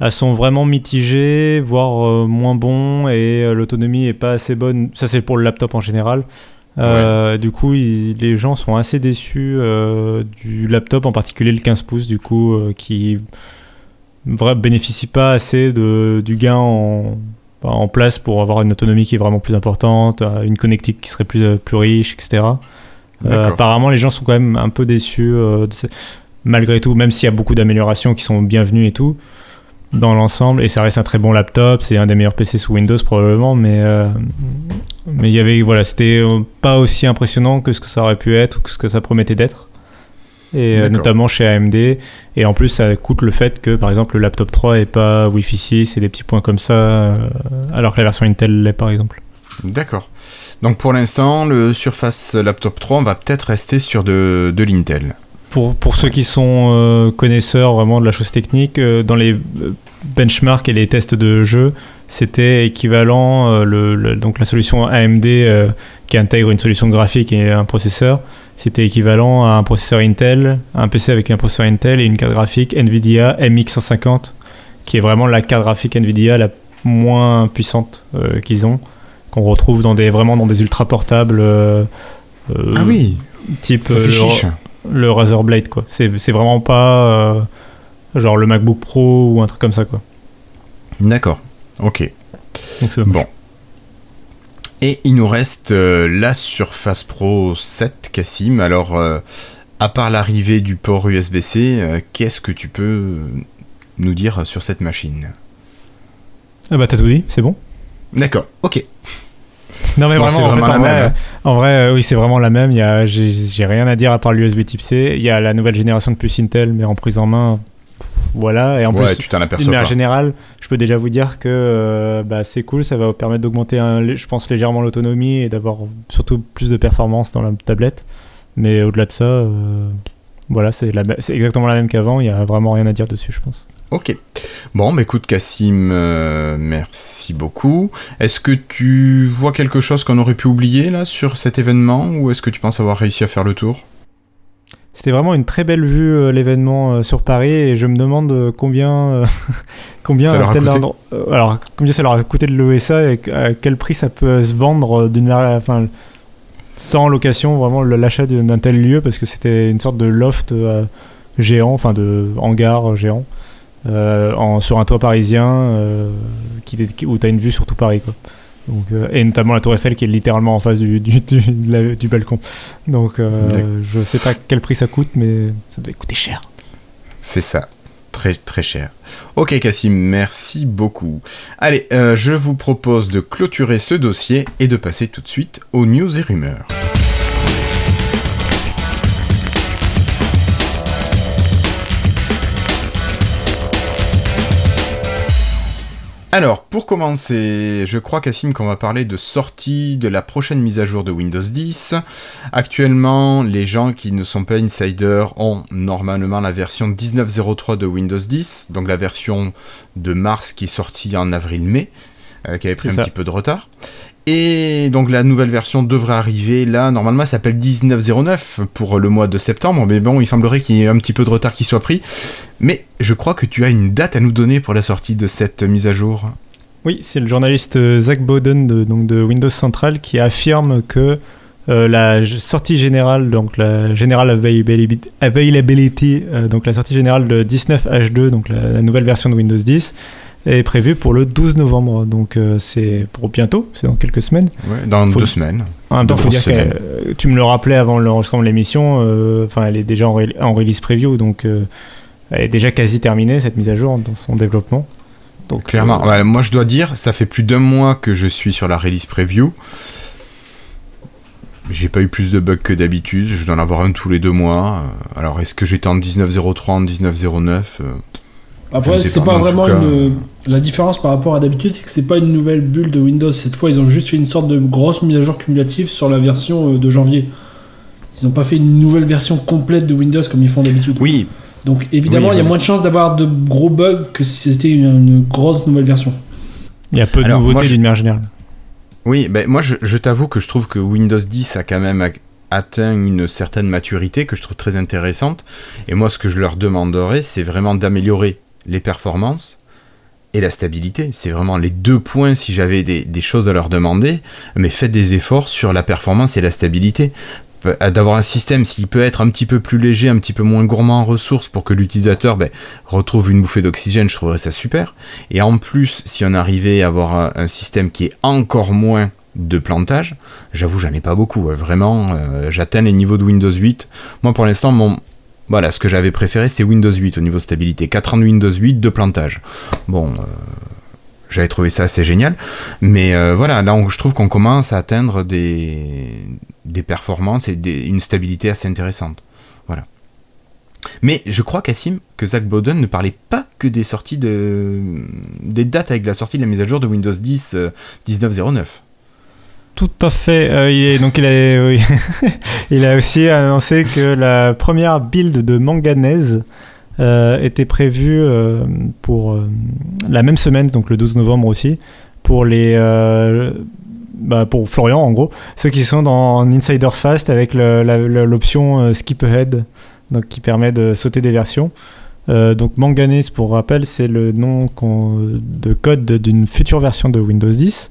Elles sont vraiment mitigées, voire moins bon, et l'autonomie est pas assez bonne. Ça, c'est pour le laptop en général. Du coup, les gens sont assez déçus du laptop, en particulier le 15 pouces, du coup, qui ne bénéficie pas assez de, du gain en, en place pour avoir une autonomie qui est vraiment plus importante, une connectique qui serait plus, plus riche, etc. Euh, apparemment, les gens sont quand même un peu déçus, euh, malgré tout, même s'il y a beaucoup d'améliorations qui sont bienvenues et tout, dans l'ensemble. Et ça reste un très bon laptop, c'est un des meilleurs PC sous Windows probablement, mais euh, mais il y avait voilà, c'était pas aussi impressionnant que ce que ça aurait pu être ou que ce que ça promettait d'être. Et notamment chez AMD. Et en plus, ça coûte le fait que, par exemple, le laptop 3 est pas Wi-Fi 6 et des petits points comme ça, alors que la version Intel l'est, par exemple. D'accord. Donc pour l'instant, le Surface Laptop 3, on va peut-être rester sur de, de l'Intel. Pour, pour ceux qui sont euh, connaisseurs vraiment de la chose technique, euh, dans les euh, benchmarks et les tests de jeu, c'était équivalent, le, donc la solution AMD qui intègre une solution graphique et un processeur, c'était équivalent à un processeur Intel, un PC avec un processeur Intel et une carte graphique NVIDIA MX150, qui est vraiment la carte graphique NVIDIA la moins puissante qu'ils ont qu'on retrouve dans des, vraiment dans des ultra portables. Euh, euh, ah oui Type euh, le, le, Razer Blade, quoi. C'est vraiment pas genre le MacBook Pro ou un truc comme ça, quoi. D'accord, ok. bon. Et il nous reste la Surface Pro 7, Cassim. Alors, à part l'arrivée du port USB-C, qu'est-ce que tu peux nous dire sur cette machine? Ah bah t'as tout dit, c'est bon. D'accord, ok. Non mais vraiment, en, vrai, en, vrai, euh, oui c'est vraiment la même. J'ai rien à dire à part l'USB Type C. Il y a la nouvelle génération de puces Intel, mais en prise en main, voilà. Et en plus, tu t'en aperçois En général, je peux déjà vous dire que euh, bah, c'est cool, ça va vous permettre d'augmenter, je pense, légèrement l'autonomie et d'avoir surtout plus de performance dans la tablette. Mais au-delà de ça, euh, voilà, c'est exactement la même qu'avant. Il n'y a vraiment rien à dire dessus, je pense. Ok. Bon, bah écoute, Cassim, euh, merci beaucoup. Est-ce que tu vois quelque chose qu'on aurait pu oublier là sur cet événement ou est-ce que tu penses avoir réussi à faire le tour? C'était vraiment une très belle vue euh, l'événement euh, sur Paris et je me demande combien [laughs] combien ça leur a coûté alors combien ça leur a coûté de l'ESA et à quel prix ça peut se vendre d'une enfin sans location vraiment l'achat d'un tel lieu parce que c'était une sorte de loft géant enfin de hangar géant en, sur un toit parisien euh, qui, où tu as une vue sur tout Paris. Quoi. Donc, euh, et notamment la Tour Eiffel qui est littéralement en face du, du, du, balcon. Donc je sais pas quel prix ça coûte, mais ça doit coûter cher. C'est ça. Très très cher. Ok Cassim, merci beaucoup. Allez, je vous propose de clôturer ce dossier et de passer tout de suite aux news et rumeurs. Alors, pour commencer, je crois, Cassim, qu'on va parler de sortie de la prochaine mise à jour de Windows 10. Actuellement, les gens qui ne sont pas insiders ont normalement la version 19.03 de Windows 10, donc la version de mars qui est sortie en avril-mai, euh, qui avait pris un petit peu de retard. Et donc la nouvelle version devrait arriver là, normalement ça s'appelle 1909 pour le mois de septembre, mais bon, il semblerait qu'il y ait un petit peu de retard qui soit pris. Mais je crois que tu as une date à nous donner pour la sortie de cette mise à jour. Oui, c'est le journaliste euh, Zach Bowden de, donc de Windows Central qui affirme que euh, la sortie générale, donc la General Availability, euh, donc la sortie générale de 19H2, donc la nouvelle version de Windows 10, est prévu pour le 12 novembre. Donc euh, c'est pour bientôt, c'est dans quelques semaines. dans deux semaines. En même temps, faut dire que euh, tu me le rappelais avant l'enregistrement de l'émission, euh, enfin elle est déjà en, release preview, donc elle est déjà quasi terminée cette mise à jour dans son développement. Donc, Clairement, moi je dois dire, ça fait plus d'un mois que je suis sur la release preview. J'ai pas eu plus de bugs que d'habitude, je dois en avoir un tous les deux mois. Alors est-ce que j'étais en 19.03, en 19.09 après, c'est pas, vraiment une... La différence par rapport à d'habitude, c'est que c'est pas une nouvelle bulle de Windows. Cette fois, ils ont juste fait une sorte de grosse mise à jour cumulative sur la version euh, de janvier. Ils n'ont pas fait une nouvelle version complète de Windows comme ils font d'habitude. Oui. Donc évidemment, il y a moins de chances d'avoir de gros bugs que si c'était une, grosse nouvelle version. Il y a peu de nouveautés d'une manière générale. Oui, ben moi je, je t'avoue que je trouve que Windows 10 a quand même atteint une certaine maturité que je trouve très intéressante. Et moi, ce que je leur demanderais, c'est vraiment d'améliorer les performances, et la stabilité. C'est vraiment les deux points si j'avais des, choses à leur demander, mais faites des efforts sur la performance et la stabilité. D'avoir un système s'il peut être un petit peu plus léger, un petit peu moins gourmand en ressources pour que l'utilisateur ben, retrouve une bouffée d'oxygène, je trouverais ça super. Et en plus, si on arrivait à avoir un, système qui est encore moins de plantage, j'avoue, j'en ai pas beaucoup. Vraiment, euh, j'atteins les niveaux de Windows 8. Moi, pour l'instant, mon, voilà, ce que j'avais préféré, c'est Windows 8 au niveau stabilité. 4 ans de Windows 8, de plantage. Bon, euh, j'avais trouvé ça assez génial. Mais voilà, là, je trouve qu'on commence à atteindre des, performances et une stabilité assez intéressante. Voilà. Mais je crois, Cassim, que Zach Bowden ne parlait pas que des sorties de. des dates avec la sortie de la mise à jour de Windows 10 1909. Tout à fait. Euh, il donc a, [laughs] il a aussi annoncé que la première build de Manganese euh, était prévue euh, pour la même semaine, donc le 12 novembre aussi, pour les bah, pour Florian en gros, ceux qui sont dans Insider Fast avec l'option euh, Skip Ahead, donc qui permet de sauter des versions. Euh, donc Manganese, pour rappel, c'est le nom de code d'une future version de Windows 10,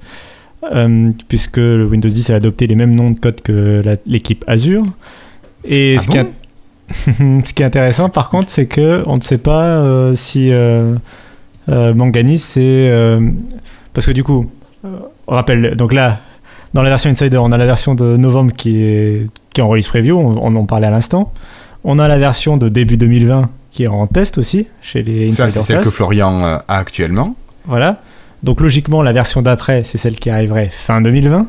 euh, puisque le Windows 10 a adopté les mêmes noms de code que l'équipe Azure. Et ah ce, qui est, [laughs] ce, qui est intéressant, par contre, c'est que on ne sait pas si Manganese, c'est parce que du coup, on rappelle, donc là, dans la version Insider, on a la version de novembre qui est, qui est en release preview, on, en parlait à l'instant. On a la version de début 2020 qui est en test aussi chez les Ça, c'est celle que Florian euh, a actuellement. Voilà. Donc logiquement, la version d'après, c'est celle qui arriverait fin 2020.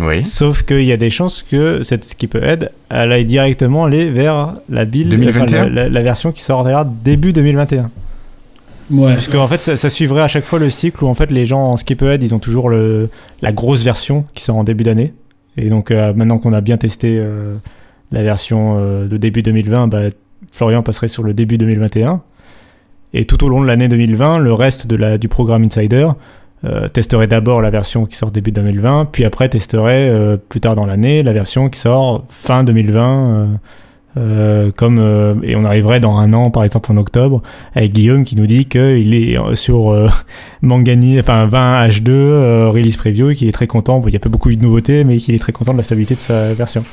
Oui. Sauf qu'il y a des chances que cette skip ahead, elle aille directement aller vers la build, 2021 la, version qui sortira début 2021. Ouais. Parce qu'en fait, ça, suivrait à chaque fois le cycle où en fait les gens en skip ahead, ils ont toujours le, la grosse version qui sort en début d'année. Et donc euh, maintenant qu'on a bien testé euh, la version euh, de début 2020, bah, Florian passerait sur le début 2021. Et tout au long de l'année 2020, le reste de la, du programme Insider testerait d'abord la version qui sort début 2020, puis après testerait plus tard dans l'année la version qui sort fin 2020 euh, comme euh, et on arriverait dans un an par exemple en octobre avec Guillaume qui nous dit qu'il est sur euh, [laughs] Mangani enfin 20 H2 release preview et qu'il est très content. Bon, il n'y a pas beaucoup de nouveautés mais qu'il est très content de la stabilité de sa version.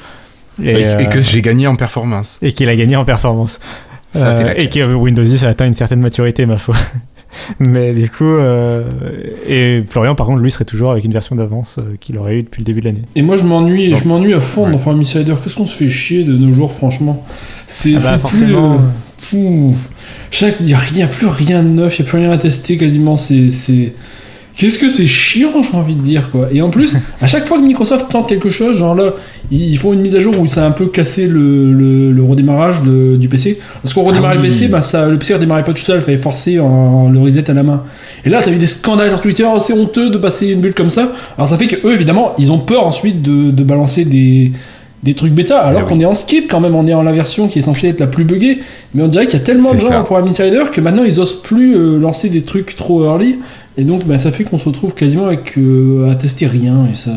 Et, que j'ai gagné en performance. et qu'il a gagné en performance Ça, et que Windows 10 a atteint une certaine maturité ma foi [laughs] mais du coup, euh, et Florian, par contre, lui serait toujours avec une version d'avance euh, qu'il aurait eu depuis le début de l'année. Et moi, je m'ennuie, je m'ennuie à fond dans Prime Insider. Qu'est-ce qu'on se fait chier de nos jours, franchement? C'est ah bah, forcément. Plus, chaque, il n'y a rien, plus rien de neuf, il n'y a plus rien à tester quasiment. C'est, Qu'est-ce que c'est chiant, j'ai envie de dire, quoi. Et en plus, à chaque fois que Microsoft tente quelque chose, genre là, ils font une mise à jour où ça a un peu cassé le, le, redémarrage du PC. Parce qu'on redémarrait ah le PC, bah ça, le PC redémarrait pas tout seul, il fallait forcer en, le reset à la main. Et là, t'as eu des scandales sur Twitter, oh, c'est honteux de passer une bulle comme ça. Alors ça fait que eux, évidemment, ils ont peur ensuite de, de balancer des, des trucs bêta, alors eh qu'on est en skip quand même, on est en la version qui est censée être la plus buggée. Mais on dirait qu'il y a tellement de gens pour Insider que maintenant ils osent plus euh, lancer des trucs trop early. Et donc, bah, ça fait qu'on se retrouve quasiment avec euh, à tester rien. Et ça.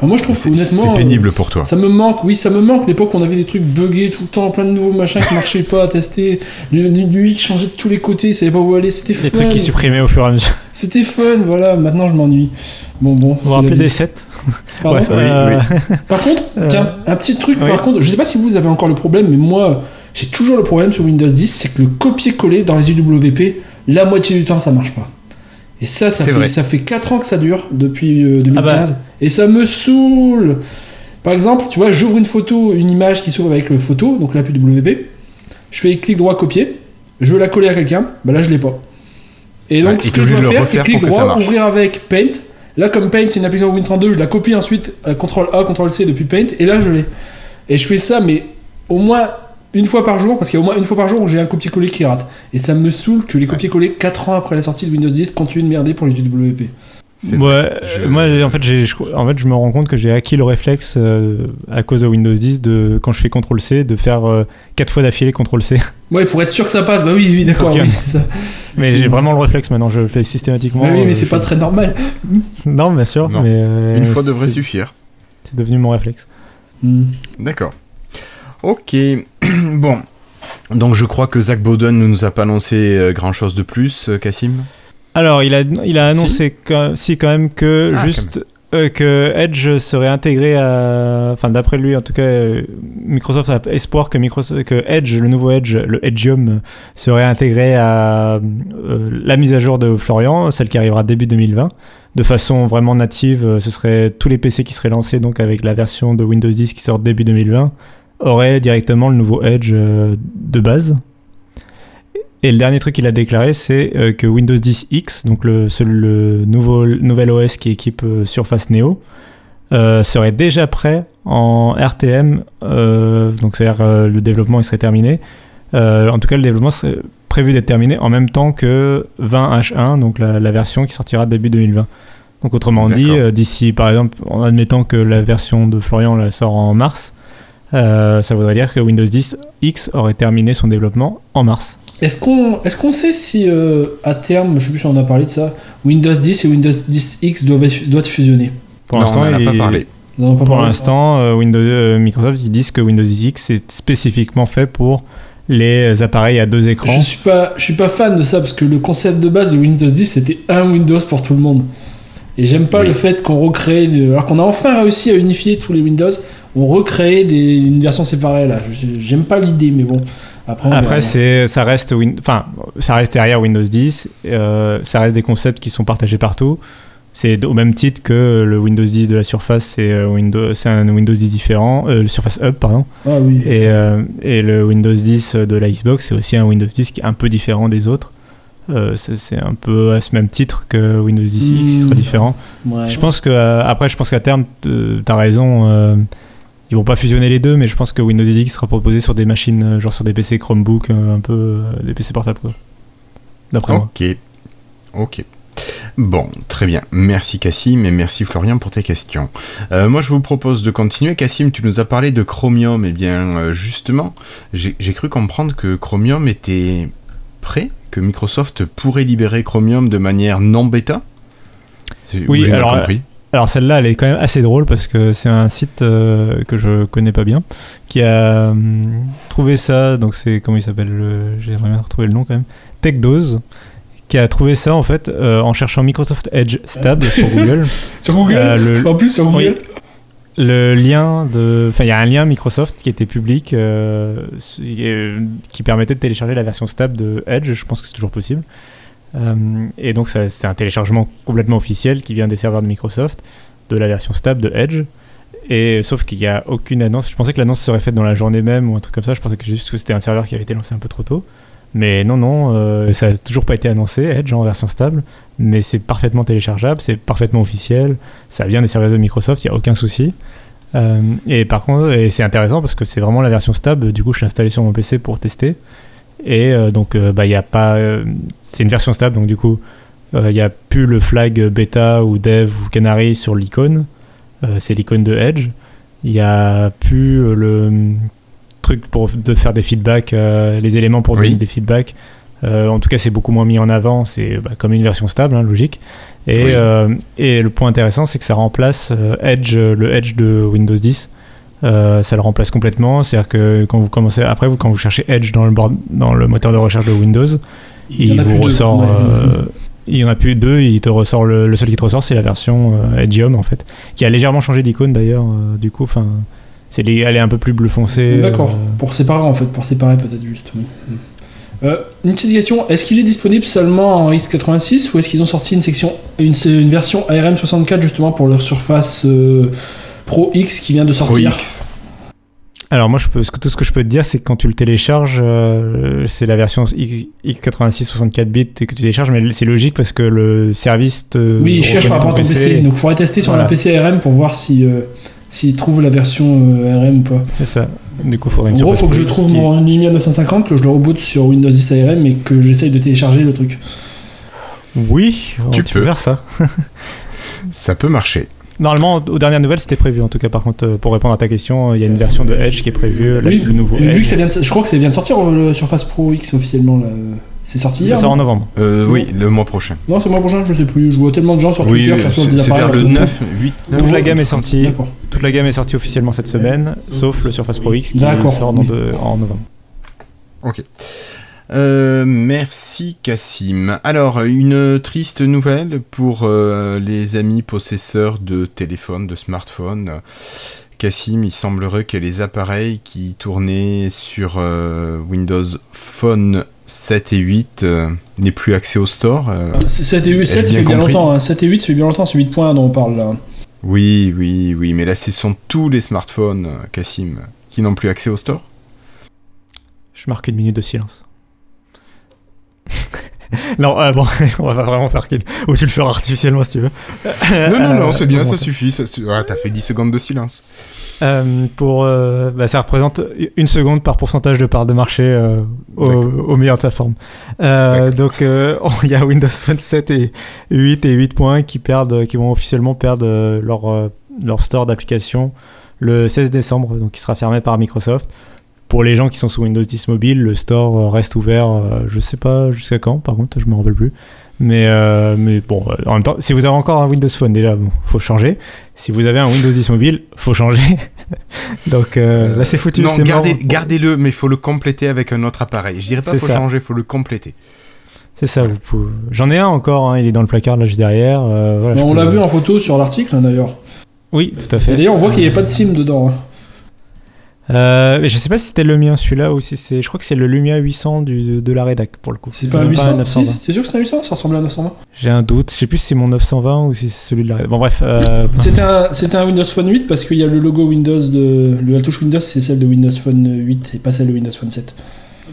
moi, je trouve honnêtement. C'est pénible pour toi. Ça me manque, oui, ça me manque. L'époque, on avait des trucs buggés tout le temps, plein de nouveaux machins qui marchaient pas à tester. Du, du qui changeait de tous les côtés, ça savait pas où aller. C'était fun. Des trucs qui supprimaient au fur et à mesure. C'était fun, voilà. Maintenant, je m'ennuie. Bon, bon. Vous vous rappelez des 7 ouais, euh, Par contre, euh, tiens, un petit truc, par contre, je sais pas si vous avez encore le problème, mais moi, j'ai toujours le problème sur Windows 10, c'est que le copier-coller dans les UWP, la moitié du temps, ça marche pas. Et ça, ça fait, ça fait 4 ans que ça dure, depuis 2015. Euh, ah bah. Et ça me saoule Par exemple, tu vois, j'ouvre une photo, une image qui s'ouvre avec le photo, donc l'appui WP. Je fais clic droit copier. Je veux la coller à quelqu'un. Bah là, je l'ai pas. Et donc, ce que, je dois faire, c'est clic droit, ouvrir avec Paint. Là, comme Paint, c'est une application Win32, je la copie ensuite, euh, CTRL A, CTRL C depuis Paint. Et là, je l'ai. Et je fais ça, mais au moins une fois par jour, parce qu'il y a au moins une fois par jour où j'ai un copier-coller qui rate. Et ça me saoule que les copier-coller 4 ans après la sortie de Windows 10 continuent de merder pour les UWP. Ouais, moi en fait, j'ai, en fait je me rends compte que j'ai acquis le réflexe euh, à cause de Windows 10 de quand je fais CTRL C de faire 4 euh, fois d'affilée CTRL C. [laughs] Ouais, pour être sûr que ça passe, bah oui, oui, d'accord, oui, c'est ça. Mais j'ai vraiment le réflexe maintenant, je le fais systématiquement. oui, mais euh, c'est pas très normal. non, bien sûr, mais une fois devrait suffire. C'est devenu mon réflexe. Hmm. D'accord. Ok, [clears throat] bon. Donc je crois que Zach Bowden ne nous a pas annoncé euh, grand chose de plus, euh, Cassim Alors, il a, il a annoncé si, quand même que ah, juste euh, que Edge serait intégré à. Enfin, d'après lui, en tout cas, euh, Microsoft a espoir que, Microsoft, que Edge, le nouveau Edge, le Edgeium, serait intégré à euh, la mise à jour de Florian, celle qui arrivera début 2020. De façon vraiment native, ce serait tous les PC qui seraient lancés donc avec la version de Windows 10 qui sort début 2020 auraient directement le nouveau Edge de base. Et le dernier truc qu'il a déclaré, c'est euh, que Windows 10 X, donc le, le nouveau, nouvel OS qui équipe euh, Surface Neo, euh, serait déjà prêt en RTM, donc c'est-à-dire le développement il serait terminé. en tout cas, le développement serait prévu d'être terminé en même temps que 20H1, donc la, version qui sortira début 2020. Donc autrement dit, d'ici par exemple, en admettant que la version de Florian la sort en mars, ça voudrait dire que Windows 10 X aurait terminé son développement en mars. Est-ce qu'on est qu'on sait si euh, à terme, je sais plus si on a parlé de ça, Windows 10 et Windows 10 X doivent, doivent fusionner Pour l'instant, on n'en a pas parlé. pour l'instant, euh, Windows, euh, Microsoft ils disent que Windows 10 X est spécifiquement fait pour les appareils à deux écrans. Je suis pas, je suis pas fan de ça parce que le concept de base de Windows 10 c'était un Windows pour tout le monde. Et j'aime pas le fait qu'on recrée, alors qu'on a enfin réussi à unifier tous les Windows, on recrée des, une version séparée là. J'aime pas l'idée, mais bon. Après, c'est, ça, reste enfin, ça reste derrière Windows 10, euh, ça reste des concepts qui sont partagés partout. C'est au même titre que le Windows 10 de la Surface, c'est, euh, Windows, c'est un Windows 10 différent, euh, le Surface Hub, pardon. Ah, oui. et, et, le Windows 10 de la Xbox, c'est aussi un Windows 10 qui est un peu différent des autres. c'est, un peu à ce même titre que Windows 10 X, qui sera hmm. différent. Je pense que, après, je pense qu'à terme, tu as raison ils vont pas fusionner les deux, mais je pense que Windows 10 X sera proposé sur des machines, euh, genre sur des PC Chromebook, euh, un peu euh, des PC portables, D'après moi. Ok. Ok. Bon, très bien. Merci Cassim et merci Florian pour tes questions. moi, je vous propose de continuer. Cassim, tu nous as parlé de Chromium. Eh bien, justement, j'ai cru comprendre que Chromium était prêt, que Microsoft pourrait libérer Chromium de manière non bêta. Oui, alors, compris. Alors celle-là, elle est quand même assez drôle parce que c'est un site euh, que je connais pas bien qui a hum, trouvé ça. Donc c'est comment il s'appelle J'aimerais bien retrouver le nom quand même. TechDose qui a trouvé ça en fait euh, en cherchant Microsoft Edge Stable sur [laughs] Google. sur Google. Euh, en plus sur Google. le lien de, enfin il y a un lien Microsoft qui était public qui permettait de télécharger la version stable de Edge. Je pense que c'est toujours possible. Euh, et donc c'est un téléchargement complètement officiel qui vient des serveurs de Microsoft de la version stable de Edge. Et sauf qu'il n'y a aucune annonce. Je pensais que l'annonce serait faite dans la journée même ou un truc comme ça. Je pensais que juste que c'était un serveur qui avait été lancé un peu trop tôt. Mais non, non, euh, ça n'a toujours pas été annoncé, Edge en version stable. Mais c'est parfaitement téléchargeable, c'est parfaitement officiel. Ça vient des serveurs de Microsoft, il n'y a aucun souci. Euh, et par contre, et c'est intéressant parce que c'est vraiment la version stable. Du coup, je l'ai installé sur mon PC pour tester. Et euh, donc, euh, bah, il a pas. Euh, c'est une version stable, donc du coup, il n'y a plus le flag bêta ou dev ou canary sur l'icône. c'est l'icône de Edge. Il n'y a plus le truc pour de faire des feedbacks, les éléments pour donner des feedbacks. en tout cas, c'est beaucoup moins mis en avant. C'est bah, comme une version stable, hein, logique. Et, et, le point intéressant, c'est que ça remplace Edge, le Edge de Windows 10. Euh, ça le remplace complètement. C'est-à-dire que quand vous commencez, après, vous, quand vous cherchez Edge dans le, dans le moteur de recherche de Windows, il, vous ressort. Euh, il y en a plus deux, il te ressort le, seul qui te ressort, c'est la version euh, Edgeium en fait, qui a légèrement changé d'icône d'ailleurs. du coup, enfin, c'est elle est un peu plus bleu foncé. D'accord. Pour séparer en fait, pour séparer peut-être juste. une petite question, est-ce qu'il est disponible seulement en x86 ou est-ce qu'ils ont sorti une section, une, une version ARM64 justement pour leur surface Pro X qui vient de sortir. Alors moi, je peux, tout ce que je peux te dire, c'est que quand tu le télécharges, euh, c'est la version x86 64 bits que tu télécharges, mais c'est logique parce que le service te Oui, il cherche par rapport à ton PC. Donc il faudrait tester sur un PC ARM pour voir si euh, s'il trouve la version euh, ARM ou pas. C'est ça. Du coup, faudrait En gros, il faut que je trouve mon Lumia 950, que je le reboot sur Windows 10 ARM et que j'essaye de télécharger le truc. Oui, tu, peux faire ça. ça peut marcher. Normalement, aux dernières nouvelles, c'était prévu. En tout cas, par contre, euh, pour répondre à ta question, il y a une version de Edge qui est prévue, le nouveau Edge. Vu que ça vient je crois que ça vient de sortir euh, le Surface Pro X officiellement. C'est sorti hier. Ça sort en novembre. Euh, oui, le mois prochain. Non, c'est le mois prochain, je sais plus. Je vois tellement de gens sur Twitter oui, sur des appareils. vers le 9, 8, 9. Toute la gamme est sortie. Toute la gamme est sortie officiellement cette semaine, sauf le Surface Pro X qui sort en novembre. Ok. Euh, merci Cassim. Alors, une triste nouvelle pour euh, les amis possesseurs de téléphones, de smartphones. Cassim, il semblerait que les appareils qui tournaient sur euh, Windows Phone 7 et 8 n'aient plus accès au store. 7 et 8, 7, ça fait bien longtemps. 7 hein. et 8, ça fait bien longtemps, c'est 8 dont on parle là. Oui, oui, oui, mais là, ce sont tous les smartphones, Cassim, qui n'ont plus accès au store. Je marque une minute de silence. [laughs] non, euh, bon, [laughs] on va vraiment faire qu'il. Ou tu le feras artificiellement si tu veux. non, non, non, c'est bien, ça suffit. Ça, t'as fait 10 secondes de silence. Euh, pour, euh, bah, ça représente une seconde par pourcentage de part de marché au, au, meilleur de sa forme. donc, [laughs] il y a Windows Phone 7 et 8 et 8.1 qui perdent, qui vont officiellement perdre leur, leur store d'applications le 16 décembre, donc qui sera fermé par Microsoft. Pour les gens qui sont sous Windows 10 mobile, le store euh, reste ouvert, euh, je sais pas jusqu'à quand, par contre, je me rappelle plus. Mais, euh, mais bon, en même temps, si vous avez encore un Windows Phone, déjà, bon, faut changer. Si vous avez un Windows 10 mobile, faut changer. [laughs] Donc là, c'est foutu. Non, gardez, gardez-le, mais il faut le compléter avec un autre appareil. Je dirais pas faut changer, il faut le compléter. C'est ça. J'en ai un encore, hein, il est dans le placard là juste derrière. on l'a vu en photo sur l'article hein, d'ailleurs. Oui, tout à fait. Et d'ailleurs, on voit qu'il n'y a pas de SIM dedans. Hein. Euh, je sais pas si c'était le mien celui-là ou si c'est. Je crois que c'est le Lumia 800 du, de la rédac pour le coup. C'est pas un 800 920. C'est sûr que c'est un 800 Ça ressemble à un 920 J'ai un doute. Je sais plus si c'est mon 920 ou si c'est celui de la rédac. Bon, bref. Euh... C'était un, un, Windows Phone 8 parce qu'il y a le logo Windows de. Le, la touche Windows, c'est celle de Windows Phone 8 et pas celle de Windows Phone 7.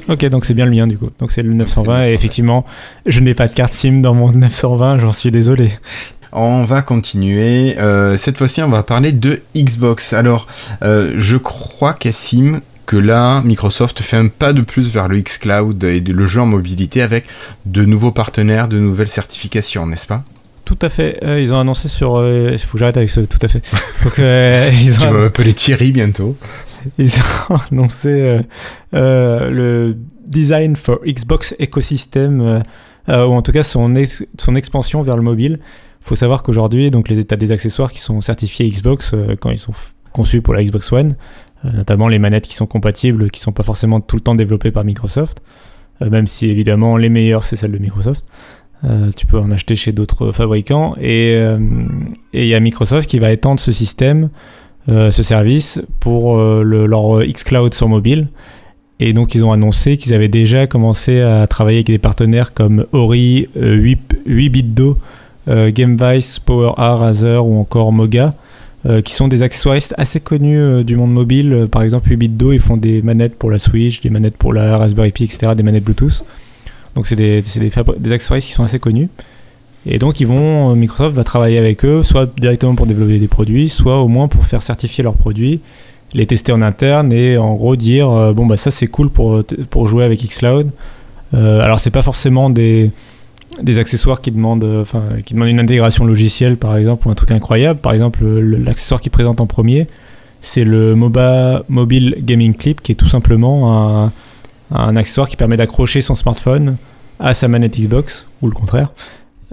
Ok, donc c'est bien le mien du coup. Donc c'est le 920 et effectivement, je n'ai pas de carte SIM dans mon 920, j'en suis désolé. On va continuer. Euh, cette fois-ci, on va parler de Xbox. Alors, euh, je crois, Cassim, que là, Microsoft fait un pas de plus vers le xCloud et le jeu en mobilité avec de nouveaux partenaires, de nouvelles certifications, n'est-ce pas? Tout à fait. Euh, ils ont annoncé sur. Il faut que j'arrête avec ce tout à fait. [laughs] ils ont... Tu vas m'appeler Thierry bientôt. Ils ont [laughs] annoncé le Design for Xbox Ecosystem, ou en tout cas son, son expansion vers le mobile. Faut savoir qu'aujourd'hui, donc les états des accessoires qui sont certifiés Xbox quand ils sont conçus pour la Xbox One, euh, notamment les manettes qui sont compatibles, qui sont pas forcément tout le temps développées par Microsoft, euh, même si évidemment les meilleures c'est celles de Microsoft. Euh, tu peux en acheter chez d'autres fabricants et il y a Microsoft qui va étendre ce système, ce service pour le, leur xCloud sur mobile. Et donc ils ont annoncé qu'ils avaient déjà commencé à travailler avec des partenaires comme Ori, 8, 8BitDo, GameVice, PowerA, Razer ou encore Moga euh, qui sont des accessoiristes assez connus euh, du monde mobile. Euh, par exemple, Ubitdo, ils font des manettes pour la Switch, des manettes pour la Raspberry Pi, etc., des manettes Bluetooth. Donc c'est des, des, des, qui sont assez connus. Et donc ils vont, Microsoft va travailler avec eux, soit directement pour développer des produits, soit au moins pour faire certifier leurs produits, les tester en interne et en gros dire bon bah ça c'est cool pour, pour jouer avec xCloud. Euh, alors c'est pas forcément des, des accessoires qui demandent, euh, enfin, qui demandent une intégration logicielle, par exemple, ou un truc incroyable. Par exemple, l'accessoire qui présente en premier, c'est le MOBA Mobile Gaming Clip, qui est tout simplement un, un accessoire qui permet d'accrocher son smartphone à sa manette Xbox, ou le contraire,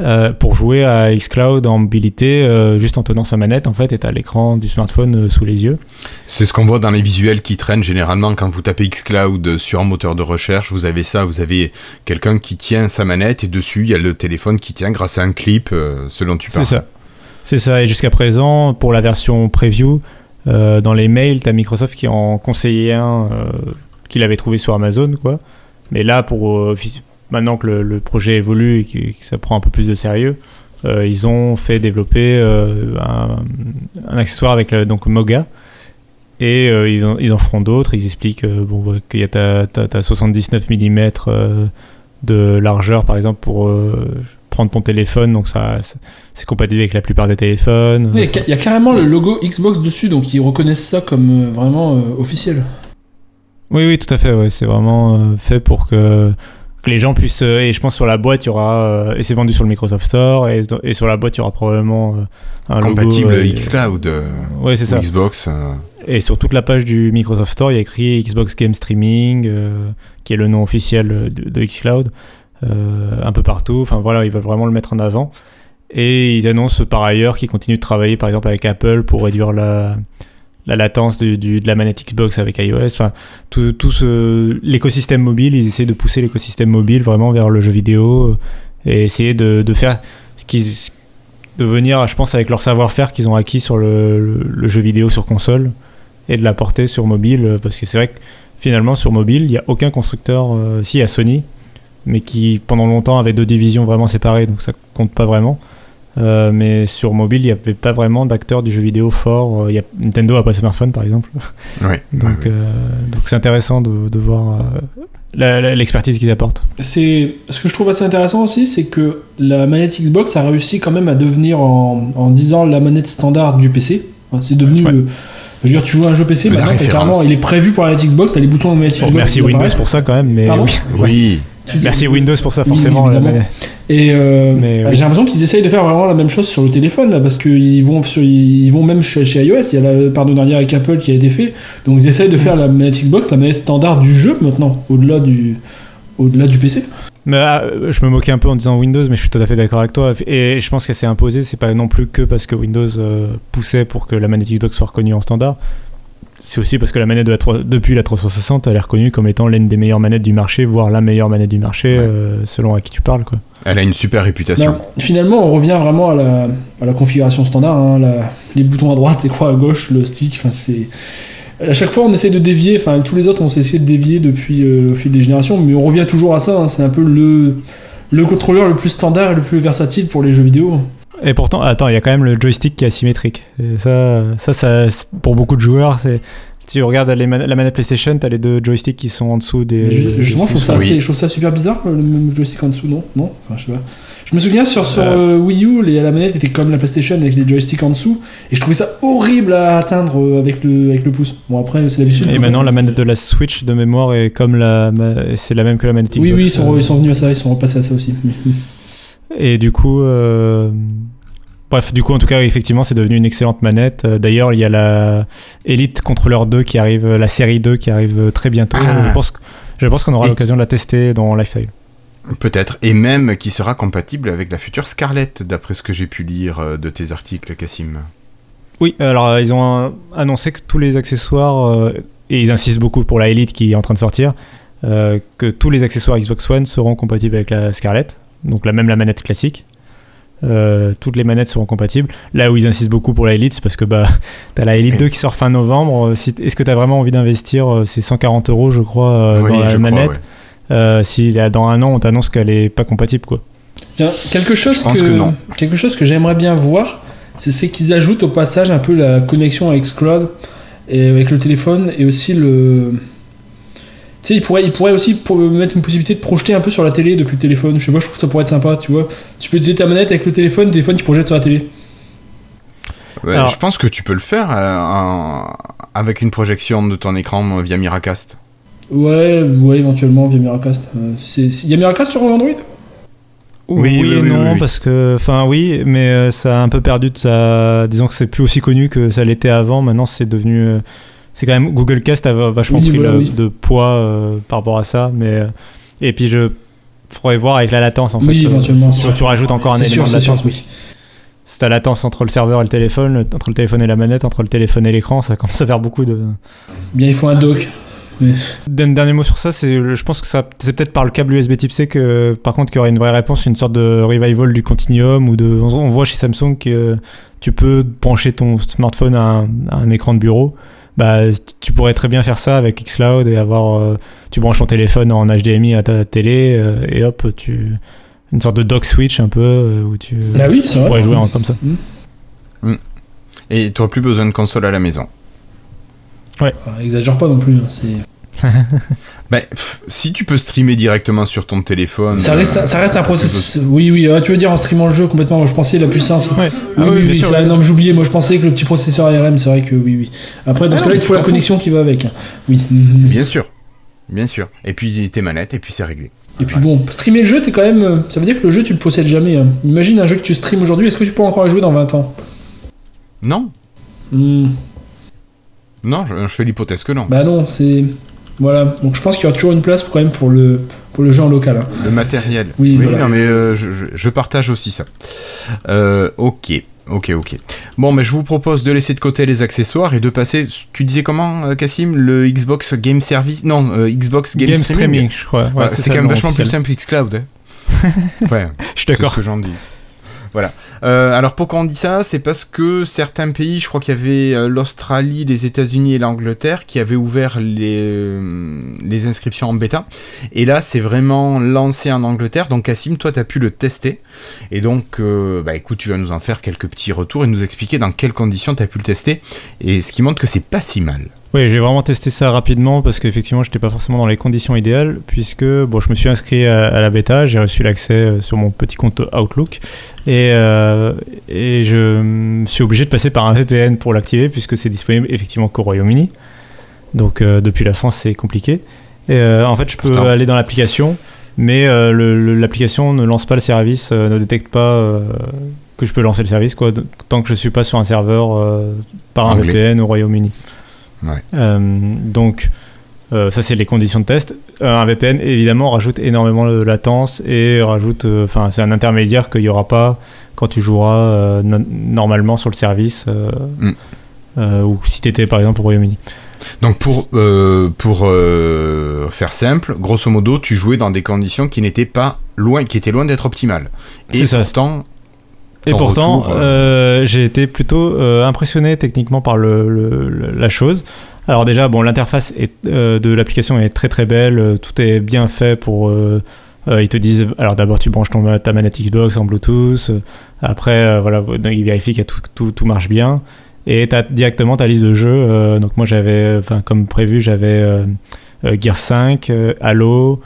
euh, pour jouer à xCloud en mobilité euh, juste en tenant sa manette en fait et à l'écran du smartphone euh, sous les yeux. C'est ce qu'on voit dans les visuels qui traînent généralement quand vous tapez xCloud sur un moteur de recherche, vous avez ça, vous avez quelqu'un qui tient sa manette et dessus il y a le téléphone qui tient grâce à un clip selon tu parles. C'est ça. C'est ça et jusqu'à présent pour la version preview dans les mails, tu as Microsoft qui en conseillait un qu'il avait trouvé sur Amazon quoi. Mais là pour maintenant que le, projet évolue et que, ça prend un peu plus de sérieux, euh, ils ont fait développer euh, un, accessoire avec donc Moga. Et euh, ils, en, ils, en, feront d'autres. Ils expliquent bon, qu'il y a ta, 79 mm de largeur, par exemple, pour prendre ton téléphone. Donc ça, c'est compatible avec la plupart des téléphones. Il y, a carrément le logo Xbox dessus, donc ils reconnaissent ça comme vraiment officiel. Oui, oui, tout à fait. Ouais. C'est vraiment fait pour que que les gens puissent euh, et je pense sur la boîte il y aura euh, et c'est vendu sur le Microsoft Store et, et, sur la boîte il y aura probablement euh, un compatible xCloud ouais c'est ça. Xbox et sur toute la page du Microsoft Store il y a écrit Xbox Game Streaming qui est le nom officiel de, xCloud un peu partout. Enfin voilà ils veulent vraiment le mettre en avant. Et ils annoncent par ailleurs qu'ils continuent de travailler par exemple avec Apple pour réduire la la latence de, de, la manette Xbox avec iOS. Tout, tout ce, l'écosystème mobile, ils essaient de pousser l'écosystème mobile vraiment vers le jeu vidéo euh, et essayer de, faire ce qu'ils de venir, je pense, avec leur savoir-faire qu'ils ont acquis sur le, le, jeu vidéo sur console et de l'apporter sur mobile. Euh, parce que c'est vrai que finalement, sur mobile, il n'y a aucun constructeur, euh, si, a Sony, mais qui pendant longtemps avait deux divisions vraiment séparées, donc ça compte pas vraiment. Euh, mais sur mobile, il n'y avait pas vraiment d'acteurs du jeu vidéo fort. Il y a, Nintendo n'a pas de smartphone, par exemple. Ouais, [laughs] donc, donc c'est intéressant de, de voir l'expertise qu'ils apportent. C'est ce que je trouve assez intéressant aussi, c'est que la manette Xbox a réussi quand même à devenir en, en 10 ans la manette standard du PC. c'est devenu je veux dire, tu joues à un jeu PC, maintenant, clairement, il est prévu pour la manette Xbox, t'as les boutons de manette Xbox. merci Windows pour ça quand même, mais oui. oui. Merci Windows pour ça, forcément. et euh, j'ai l'impression qu'ils essayent de faire vraiment la même chose sur le téléphone, là, parce qu'ils vont, ils vont même chez, iOS, il y a la partenariat avec Apple qui a été fait. Donc ils essayent de faire la manette Xbox, la manette standard du jeu maintenant, au-delà du, au-delà du PC. Mais ah, je me moquais un peu en disant Windows, mais je suis tout à fait d'accord avec toi. Et je pense qu'elle s'est imposée, c'est pas non plus que parce que Windows euh, poussait pour que la manette Xbox soit reconnue en standard c'est aussi parce que la manette de la depuis la 360, elle est reconnue comme étant l'une des meilleures manettes du marché, voire la meilleure manette du marché, euh, selon à qui tu parles. Quoi. Elle a une super réputation. Ben, finalement, on revient vraiment à la, à la configuration standard. Hein, les boutons à droite, les croix à gauche, le stick. c'est à chaque fois, on essaie de dévier. Enfin, tous les autres, on s'est essayé de dévier depuis euh, au fil des générations, mais on revient toujours à ça. Hein, c'est un peu le le contrôleur le plus standard et le plus versatile pour les jeux vidéo. Et pourtant, attends, il y a quand même le joystick qui est asymétrique. ça, ça, ça, pour beaucoup de joueurs, c'est. Si tu regardes la manette PlayStation, t'as les deux joysticks qui sont en dessous des. justement, je, trouve ça je trouve ça super bizarre, le même joystick en dessous, non? Non? Enfin, je sais pas. Je me souviens sur, sur euh. Euh, Wii U, les, la manette était comme la PlayStation avec les joysticks en dessous, et je trouvais ça horrible à atteindre euh, avec le, avec le pouce. Bon, après, c'est l'habitude. Et maintenant, la manette de la Switch de mémoire est comme la. C'est la même que la manette Xbox. Oui, oui, ils sont, ils sont venus à ça, ils sont repassés à ça aussi. Et du coup. Bref, du coup, en tout cas, effectivement, c'est devenu une excellente manette. Euh, d'ailleurs, il y a la Elite Controller 2 qui arrive, la série 2 qui arrive très bientôt. Ah. Je pense, je pense qu'on aura l'occasion de la tester dans Lifestyle. Peut-être, et même qui sera compatible avec la future Scarlett, d'après ce que j'ai pu lire euh, de tes articles, Cassim. Oui, alors euh, ils ont annoncé que tous les accessoires, et ils insistent beaucoup pour la Elite qui est en train de sortir, que tous les accessoires Xbox One seront compatibles avec la Scarlett, donc la même la manette classique. Euh, toutes les manettes seront compatibles. Là où ils insistent beaucoup pour la Elite, c'est parce que bah, [laughs] tu as la Elite 2 qui sort fin novembre. Est-ce que tu as vraiment envie d'investir euh, ces 140 euros, je crois, euh, dans la manette Si dans un an, on t'annonce qu'elle est pas compatible, quoi. Tiens, quelque chose que, quelque chose que j'aimerais bien voir, c'est qu'ils ajoutent au passage un peu la connexion avec Xcloud et avec le téléphone et aussi le tu sais, il pourrait, il pourrait aussi mettre une possibilité de projeter un peu sur la télé depuis le téléphone. Je sais pas, je trouve que ça pourrait être sympa, tu vois. Tu peux utiliser ta manette avec le téléphone, le téléphone qui projette sur la télé. je pense que tu peux le faire euh, avec une projection de ton écran via Miracast. Ouais, ouais, éventuellement via Miracast. Il euh, y a Miracast sur Android? Oui, oui, et non, parce que, enfin, oui, mais euh, ça a un peu perdu de sa. Disons que c'est plus aussi connu que ça l'était avant. Maintenant, c'est devenu c'est quand même Google Cast a vachement pris de poids euh, par rapport à ça mais euh, et puis je faudrait voir avec la latence en fait éventuellement, si tu rajoutes encore un élément de latence oui. c'est la latence entre le serveur et le téléphone entre le téléphone et la manette entre le téléphone et l'écran ça commence à faire beaucoup de bien il faut un dock dernier mot sur ça, c'est, je pense que ça, c'est peut-être par le câble USB Type C que, par contre, qu'il y aurait une vraie réponse, une sorte de revival du Continuum ou de, on voit chez Samsung que tu peux brancher ton smartphone à un écran de bureau bah, tu pourrais très bien faire ça avec Xcloud et avoir. Euh, tu branches ton téléphone en HDMI à ta télé euh, et hop, tu. Une sorte de dock switch un peu euh, où tu, bah oui, pourrais jouer comme ça. Mm. Mm. Et tu n'auras plus besoin de console à la maison. Ouais. exagère pas non plus. Hein, c'est. [laughs] bah, si tu peux streamer directement sur ton téléphone. Ça reste, ça reste un processus. Oui, oui, tu veux dire en streamant le jeu complètement. Je pensais la puissance. Ouais. Oui, ah oui, oui, oui non, j'oubliais. Moi, je pensais que le petit processeur ARM, c'est vrai que oui, oui. Après, dans ce ah cas-là, il faut la connexion qui va avec. Oui. Bien sûr. Bien sûr. Et puis tes manettes, et puis c'est réglé. Et puis bon, streamer le jeu, t'es quand même. Ça veut dire que le jeu, tu le possèdes jamais. Hein. Imagine un jeu que tu streames aujourd'hui, est-ce que tu peux encore jouer dans 20 ans? Non. Hmm. Non, je, je fais l'hypothèse que non. Bah non, c'est. Voilà, donc je pense qu'il y aura toujours une place quand même pour le, pour le jeu en local. Hein. Le matériel. Oui, non, mais euh, je, partage aussi ça. Euh, ok. Ok, ok. Bon, mais je vous propose de laisser de côté les accessoires et de passer. Tu disais comment, Cassim Le Xbox Game Service Non, Xbox Game, Streaming. je crois. c'est quand même vachement plus simple Xcloud. Hein. [laughs] ouais, je suis d'accord. ce que j'en dis. Voilà. Euh, alors pourquoi on dit ça? C'est parce que certains pays, je crois qu'il y avait euh, l'Australie, les États-Unis et l'Angleterre qui avaient ouvert les, euh, les inscriptions en bêta. Et là, c'est vraiment lancé en Angleterre. Donc Cassim, toi, tu as pu le tester. Et donc, bah écoute, tu vas nous en faire quelques petits retours et nous expliquer dans quelles conditions tu as pu le tester. Et ce qui montre que c'est pas si mal. Oui, j'ai vraiment testé ça rapidement parce qu'effectivement, je n'étais pas forcément dans les conditions idéales puisque bon, je me suis inscrit à, la bêta, j'ai reçu l'accès euh, sur mon petit compte Outlook et, euh, et je suis obligé de passer par un VPN pour l'activer puisque c'est disponible effectivement qu'au Royaume-Uni. Donc euh, depuis la France, c'est compliqué. Et, en fait, je peux aller dans l'application, mais l'application ne lance pas le service, ne détecte pas que je peux lancer le service quoi, tant que je ne suis pas sur un serveur par un VPN au Royaume-Uni. Euh, donc, euh, ça, c'est les conditions de test. Euh, un VPN, évidemment, rajoute énormément de latence et rajoute. Enfin, c'est un intermédiaire qu'il n'y aura pas quand tu joueras normalement sur le service mm. ou si tu étais par exemple au Royaume-Uni. Donc pour, pour faire simple, grosso modo, tu jouais dans des conditions qui n'étaient pas loin, qui étaient loin d'être optimales. Et pourtant, et pourtant, euh, euh, j'ai été plutôt euh, impressionné techniquement par le, la chose. Alors déjà, bon, l'interface de l'application est très très belle, tout est bien fait pour... ils te disent, alors d'abord tu branches ton, ta manette Xbox en Bluetooth, après voilà, ils vérifient que tout, tout, tout, marche bien, et tu as directement ta liste de jeux. donc moi j'avais, enfin comme prévu, j'avais Gear 5, Halo,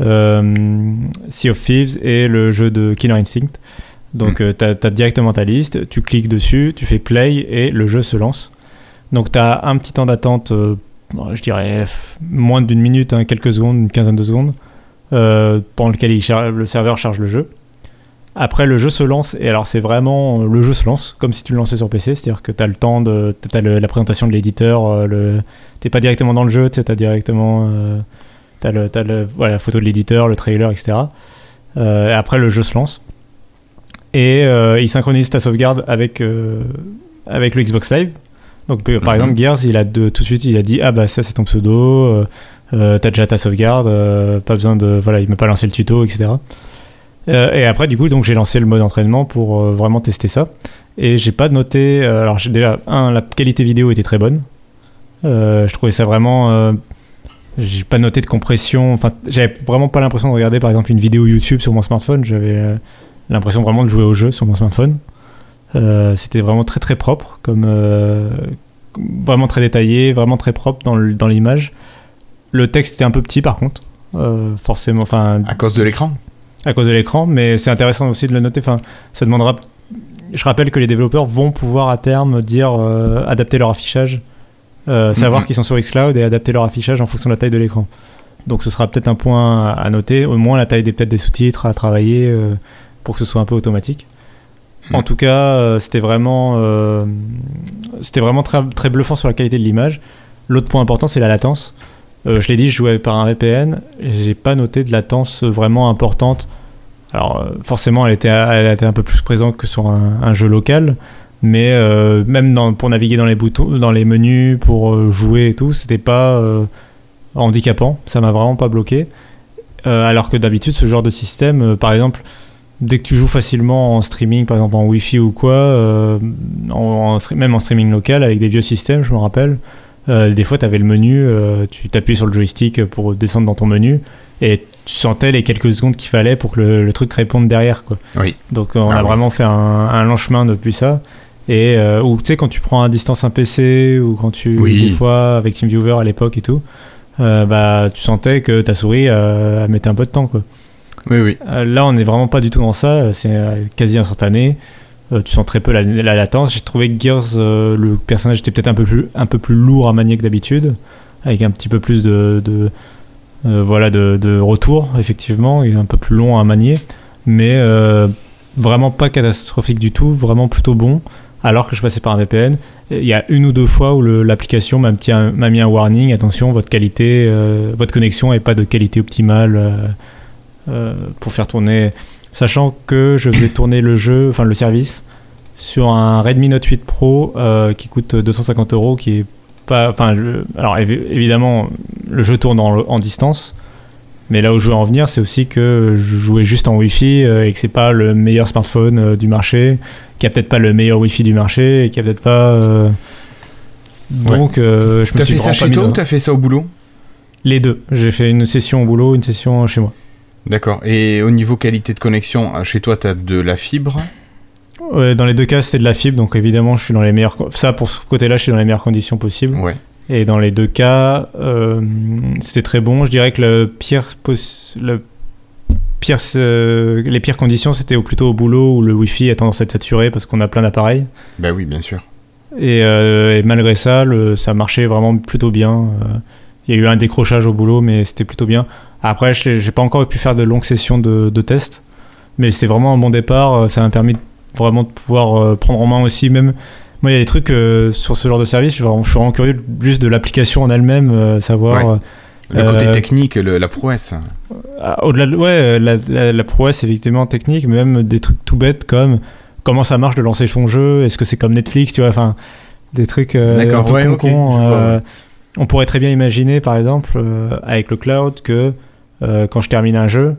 Sea of Thieves et le jeu de Killer Instinct. Donc, mm. euh, tu as, directement ta liste, tu cliques dessus, tu fais play et le jeu se lance. Donc, tu as un petit temps d'attente, euh, je dirais moins d'une minute, hein, quelques secondes, une quinzaine de secondes, euh, pendant lequel le serveur charge le jeu. Après, le jeu se lance, et alors c'est vraiment le jeu se lance, comme si tu le lançais sur PC, c'est-à-dire que tu as le temps de. Tu as la présentation de l'éditeur, le, t'es pas directement dans le jeu, tu as directement. tu as, le, la photo de l'éditeur, le trailer, etc. et après, le jeu se lance et euh, il synchronise ta sauvegarde avec, euh, avec le Xbox Live. Donc par mhm. exemple Gears, il a de, tout de suite il a dit ah bah ça c'est ton pseudo, euh, t'as déjà ta sauvegarde, pas besoin de voilà il m'a pas lancé le tuto etc. et après du coup j'ai lancé le mode entraînement pour vraiment tester ça et j'ai pas noté alors déjà un la qualité vidéo était très bonne, je trouvais ça vraiment j'ai pas noté de compression enfin j'avais vraiment pas l'impression de regarder par exemple une vidéo YouTube sur mon smartphone j'avais l'impression vraiment de jouer au jeu sur mon smartphone. Euh, c'était vraiment très très propre, comme euh, vraiment très détaillé, vraiment très propre dans, l'image. Le texte était un peu petit par contre, euh, forcément. À cause de l'écran? À cause de l'écran, mais c'est intéressant aussi de le noter. Enfin, ça demandera. Je rappelle que les développeurs vont pouvoir à terme dire adapter leur affichage, savoir mhm. qu'ils sont sur Xcloud et adapter leur affichage en fonction de la taille de l'écran. Donc ce sera peut-être un point à noter, au moins la taille des peut-être des sous-titres à travailler pour que ce soit un peu automatique. Hmm. En tout cas, euh, c'était vraiment, euh, c'était vraiment très, très bluffant sur la qualité de l'image. L'autre point important, c'est la latence. Euh, je l'ai dit, je jouais par un VPN. J'ai pas noté de latence vraiment importante. Alors forcément, elle était, elle était un peu plus présente que sur un, jeu local, mais même dans, pour naviguer dans les boutons, dans les menus, pour jouer et tout, c'était pas handicapant. Ça m'a vraiment pas bloqué. alors que d'habitude, ce genre de système, par exemple, dès que tu joues facilement en streaming, par exemple en Wi-Fi ou quoi, euh, même en streaming local avec des vieux systèmes, je me rappelle, euh, des fois tu avais le menu, euh, tu t'appuyais sur le joystick pour descendre dans ton menu et tu sentais les quelques secondes qu'il fallait pour que le, truc réponde derrière. Quoi. Oui. Donc on a ah vraiment fait un, un, long chemin depuis ça. Et ou tu sais, quand tu prends à distance un PC ou quand tu. Des fois avec TeamViewer à l'époque et tout, bah, tu sentais que ta souris elle mettait un peu de temps. Quoi. Oui, oui. Euh, là, on n'est vraiment pas du tout dans ça. C'est euh, quasi instantané. Euh, tu sens très peu la, latence. J'ai trouvé que Gears, le personnage était peut-être un peu plus un peu plus lourd à manier que d'habitude, avec un petit peu plus de, voilà de, retour effectivement, et un peu plus long à manier, mais vraiment pas catastrophique du tout, vraiment plutôt bon. Alors que je passais par un VPN, il y a une ou deux fois où l'application m'a mis un warning attention, votre qualité, votre connexion n'est pas de qualité optimale euh, pour faire tourner, sachant que je faisais tourner le jeu, enfin le service, sur un Redmi Note 8 Pro qui coûte 250 euros, qui est pas. Enfin, alors évidemment, le jeu tourne en, distance. Mais là où je veux en venir, c'est aussi que je jouais juste en Wi-Fi et que c'est pas le meilleur smartphone du marché, qu'il n'y a peut-être pas le meilleur Wi-Fi du marché et qu'il n'y a peut-être pas. Donc, je me suis fait ça chez toi ou t'as fait ça au boulot? Les deux. J'ai fait une session au boulot, une session chez moi. D'accord. Et au niveau qualité de connexion, euh, chez toi, tu as de la fibre? Dans les deux cas, c'est de la fibre, donc évidemment, je suis dans les meilleures. Ça, pour ce côté-là, je suis dans les meilleures conditions possibles. Ouais. Et dans les deux cas, euh, c'était très bon. Je dirais que le pire, le pire, euh, les pires conditions, c'était plutôt au boulot où le Wi-Fi a tendance à être saturé parce qu'on a plein d'appareils. Ben oui, bien sûr. Et, malgré ça, ça marchait vraiment plutôt bien. Il y a eu un décrochage au boulot, mais c'était plutôt bien. Après, j'ai pas encore pu faire de longues sessions de, de tests, mais c'est vraiment un bon départ. Euh, ça m'a permis vraiment de pouvoir euh, prendre en main aussi, même. Moi, il y a des trucs euh, sur ce genre de service, je suis vraiment, je suis vraiment curieux juste de l'application en elle-même, savoir. Le côté technique, la prouesse. Ah, au-delà de ouais, la, la, prouesse effectivement technique, mais même des trucs tout bêtes comme comment ça marche de lancer son jeu, est-ce que c'est comme Netflix, tu vois, enfin des trucs D'accord, ouais, okay, on pourrait très bien imaginer par exemple avec le cloud que euh, quand je termine un jeu,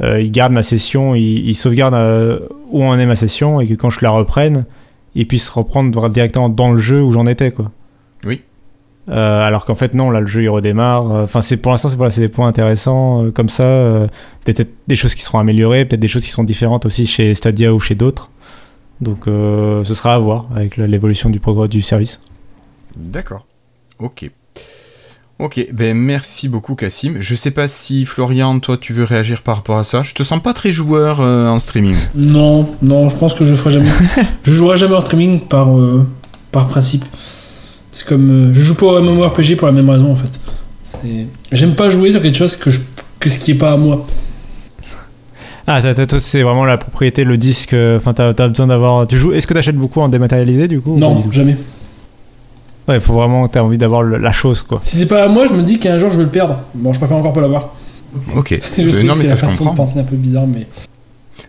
euh, il garde ma session, il, sauvegarde euh, où en est ma session et que quand je la reprenne, il puisse reprendre directement dans le jeu où j'en étais quoi. Oui. alors qu'en fait non, là le jeu il redémarre. Enfin c'est pour l'instant c'est voilà, des points intéressants comme ça. peut-être des choses qui seront améliorées, peut-être des choses qui seront différentes aussi chez Stadia ou chez d'autres. Donc ce sera à voir avec l'évolution du progrès du service. D'accord. Ok. Ok, ben merci beaucoup Cassim. Je sais pas si Florian, toi tu veux réagir par rapport à ça. Je te sens pas très joueur euh, en streaming. [laughs] Non, non, je pense que je ferai jamais. [laughs] je jouerai jamais en streaming par, euh, par principe. C'est comme. Euh, je joue pas au MMORPG pour la même raison en fait. J'aime pas jouer sur quelque chose que, je, que ce qui est pas à moi. Ah, toi, c'est vraiment la propriété, le disque. Enfin, t'as as besoin d'avoir. Tu joues. Est-ce que t'achètes beaucoup en dématérialisé du coup Non, jamais il faut vraiment que tu envie d'avoir la chose, quoi. Si c'est pas à moi, je me dis qu'un jour je vais le perdre. Bon, je préfère encore pas l'avoir. Ok. [laughs] je sais non, mais ça se comprend. De penser un peu bizarre, mais.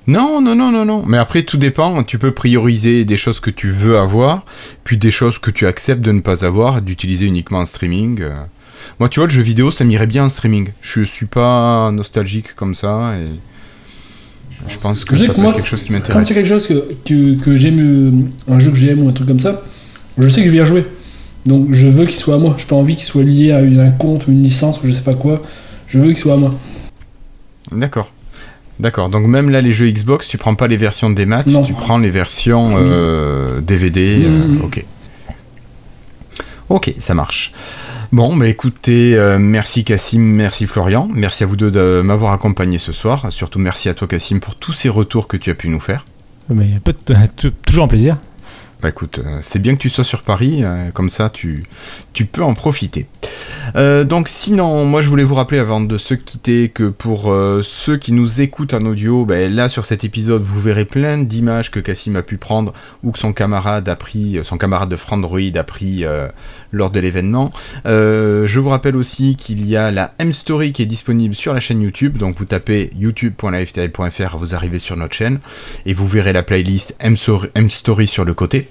Non, non, non, non, non. Mais après, tout dépend. Tu peux prioriser des choses que tu veux avoir, puis des choses que tu acceptes de ne pas avoir, d'utiliser uniquement en streaming. Euh. Moi, tu vois, le jeu vidéo, ça m'irait bien en streaming. Je suis pas nostalgique comme ça et. Je pense que c'est quelque chose qui m'intéresse. Quand c'est quelque chose que, que, j'aime, euh, un jeu que j'aime ou un truc comme ça, je sais que je vais y rejouer. Donc je veux qu'il soit à moi. Je pas envie qu'il soit lié à un compte ou une licence ou je sais pas quoi. Je veux qu'il soit à moi. D'accord. D'accord. Donc même là, les jeux Xbox, tu prends pas les versions des maths, tu prends les versions DVD. Euh, euh, ok. Ok, ça marche. Bon, bah écoutez, euh, merci Cassim, merci Florian, merci à vous deux de m'avoir accompagné ce soir. Surtout merci à toi Cassim pour tous ces retours que tu as pu nous faire. Mais [laughs] toujours un plaisir. Bah écoute, euh, c'est bien que tu sois sur Paris, euh, comme ça tu, tu peux en profiter. Euh, donc sinon, moi je voulais vous rappeler avant de se quitter que pour ceux qui nous écoutent en audio, ben, là sur cet épisode vous verrez plein d'images que Cassim a pu prendre ou que son camarade a pris, son camarade de Frandroid a pris lors de l'événement. je vous rappelle aussi qu'il y a la M-Story qui est disponible sur la chaîne YouTube, donc vous tapez youtube.lifetile.fr, vous arrivez sur notre chaîne et vous verrez la playlist M-Story sur le côté.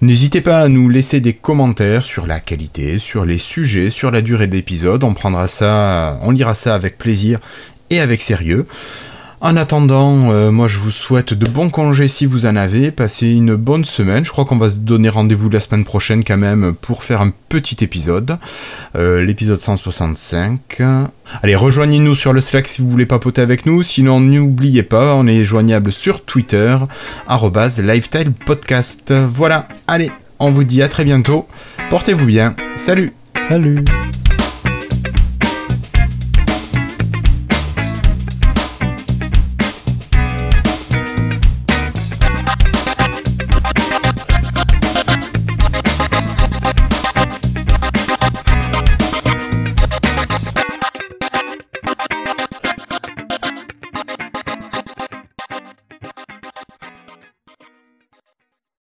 N'hésitez pas à nous laisser des commentaires sur la qualité, sur les sujets, sur la durée de l'épisode. On prendra ça, on lira ça avec plaisir et avec sérieux. En attendant, euh, moi je vous souhaite de bons congés si vous en avez, passez une bonne semaine, je crois qu'on va se donner rendez-vous la semaine prochaine quand même pour faire un petit épisode, euh, l'épisode 165. Allez, rejoignez-nous sur le Slack si vous voulez papoter avec nous, sinon n'oubliez pas, on est joignable sur Twitter, Podcast. Voilà, allez, on vous dit à très bientôt, portez-vous bien, salut. Salut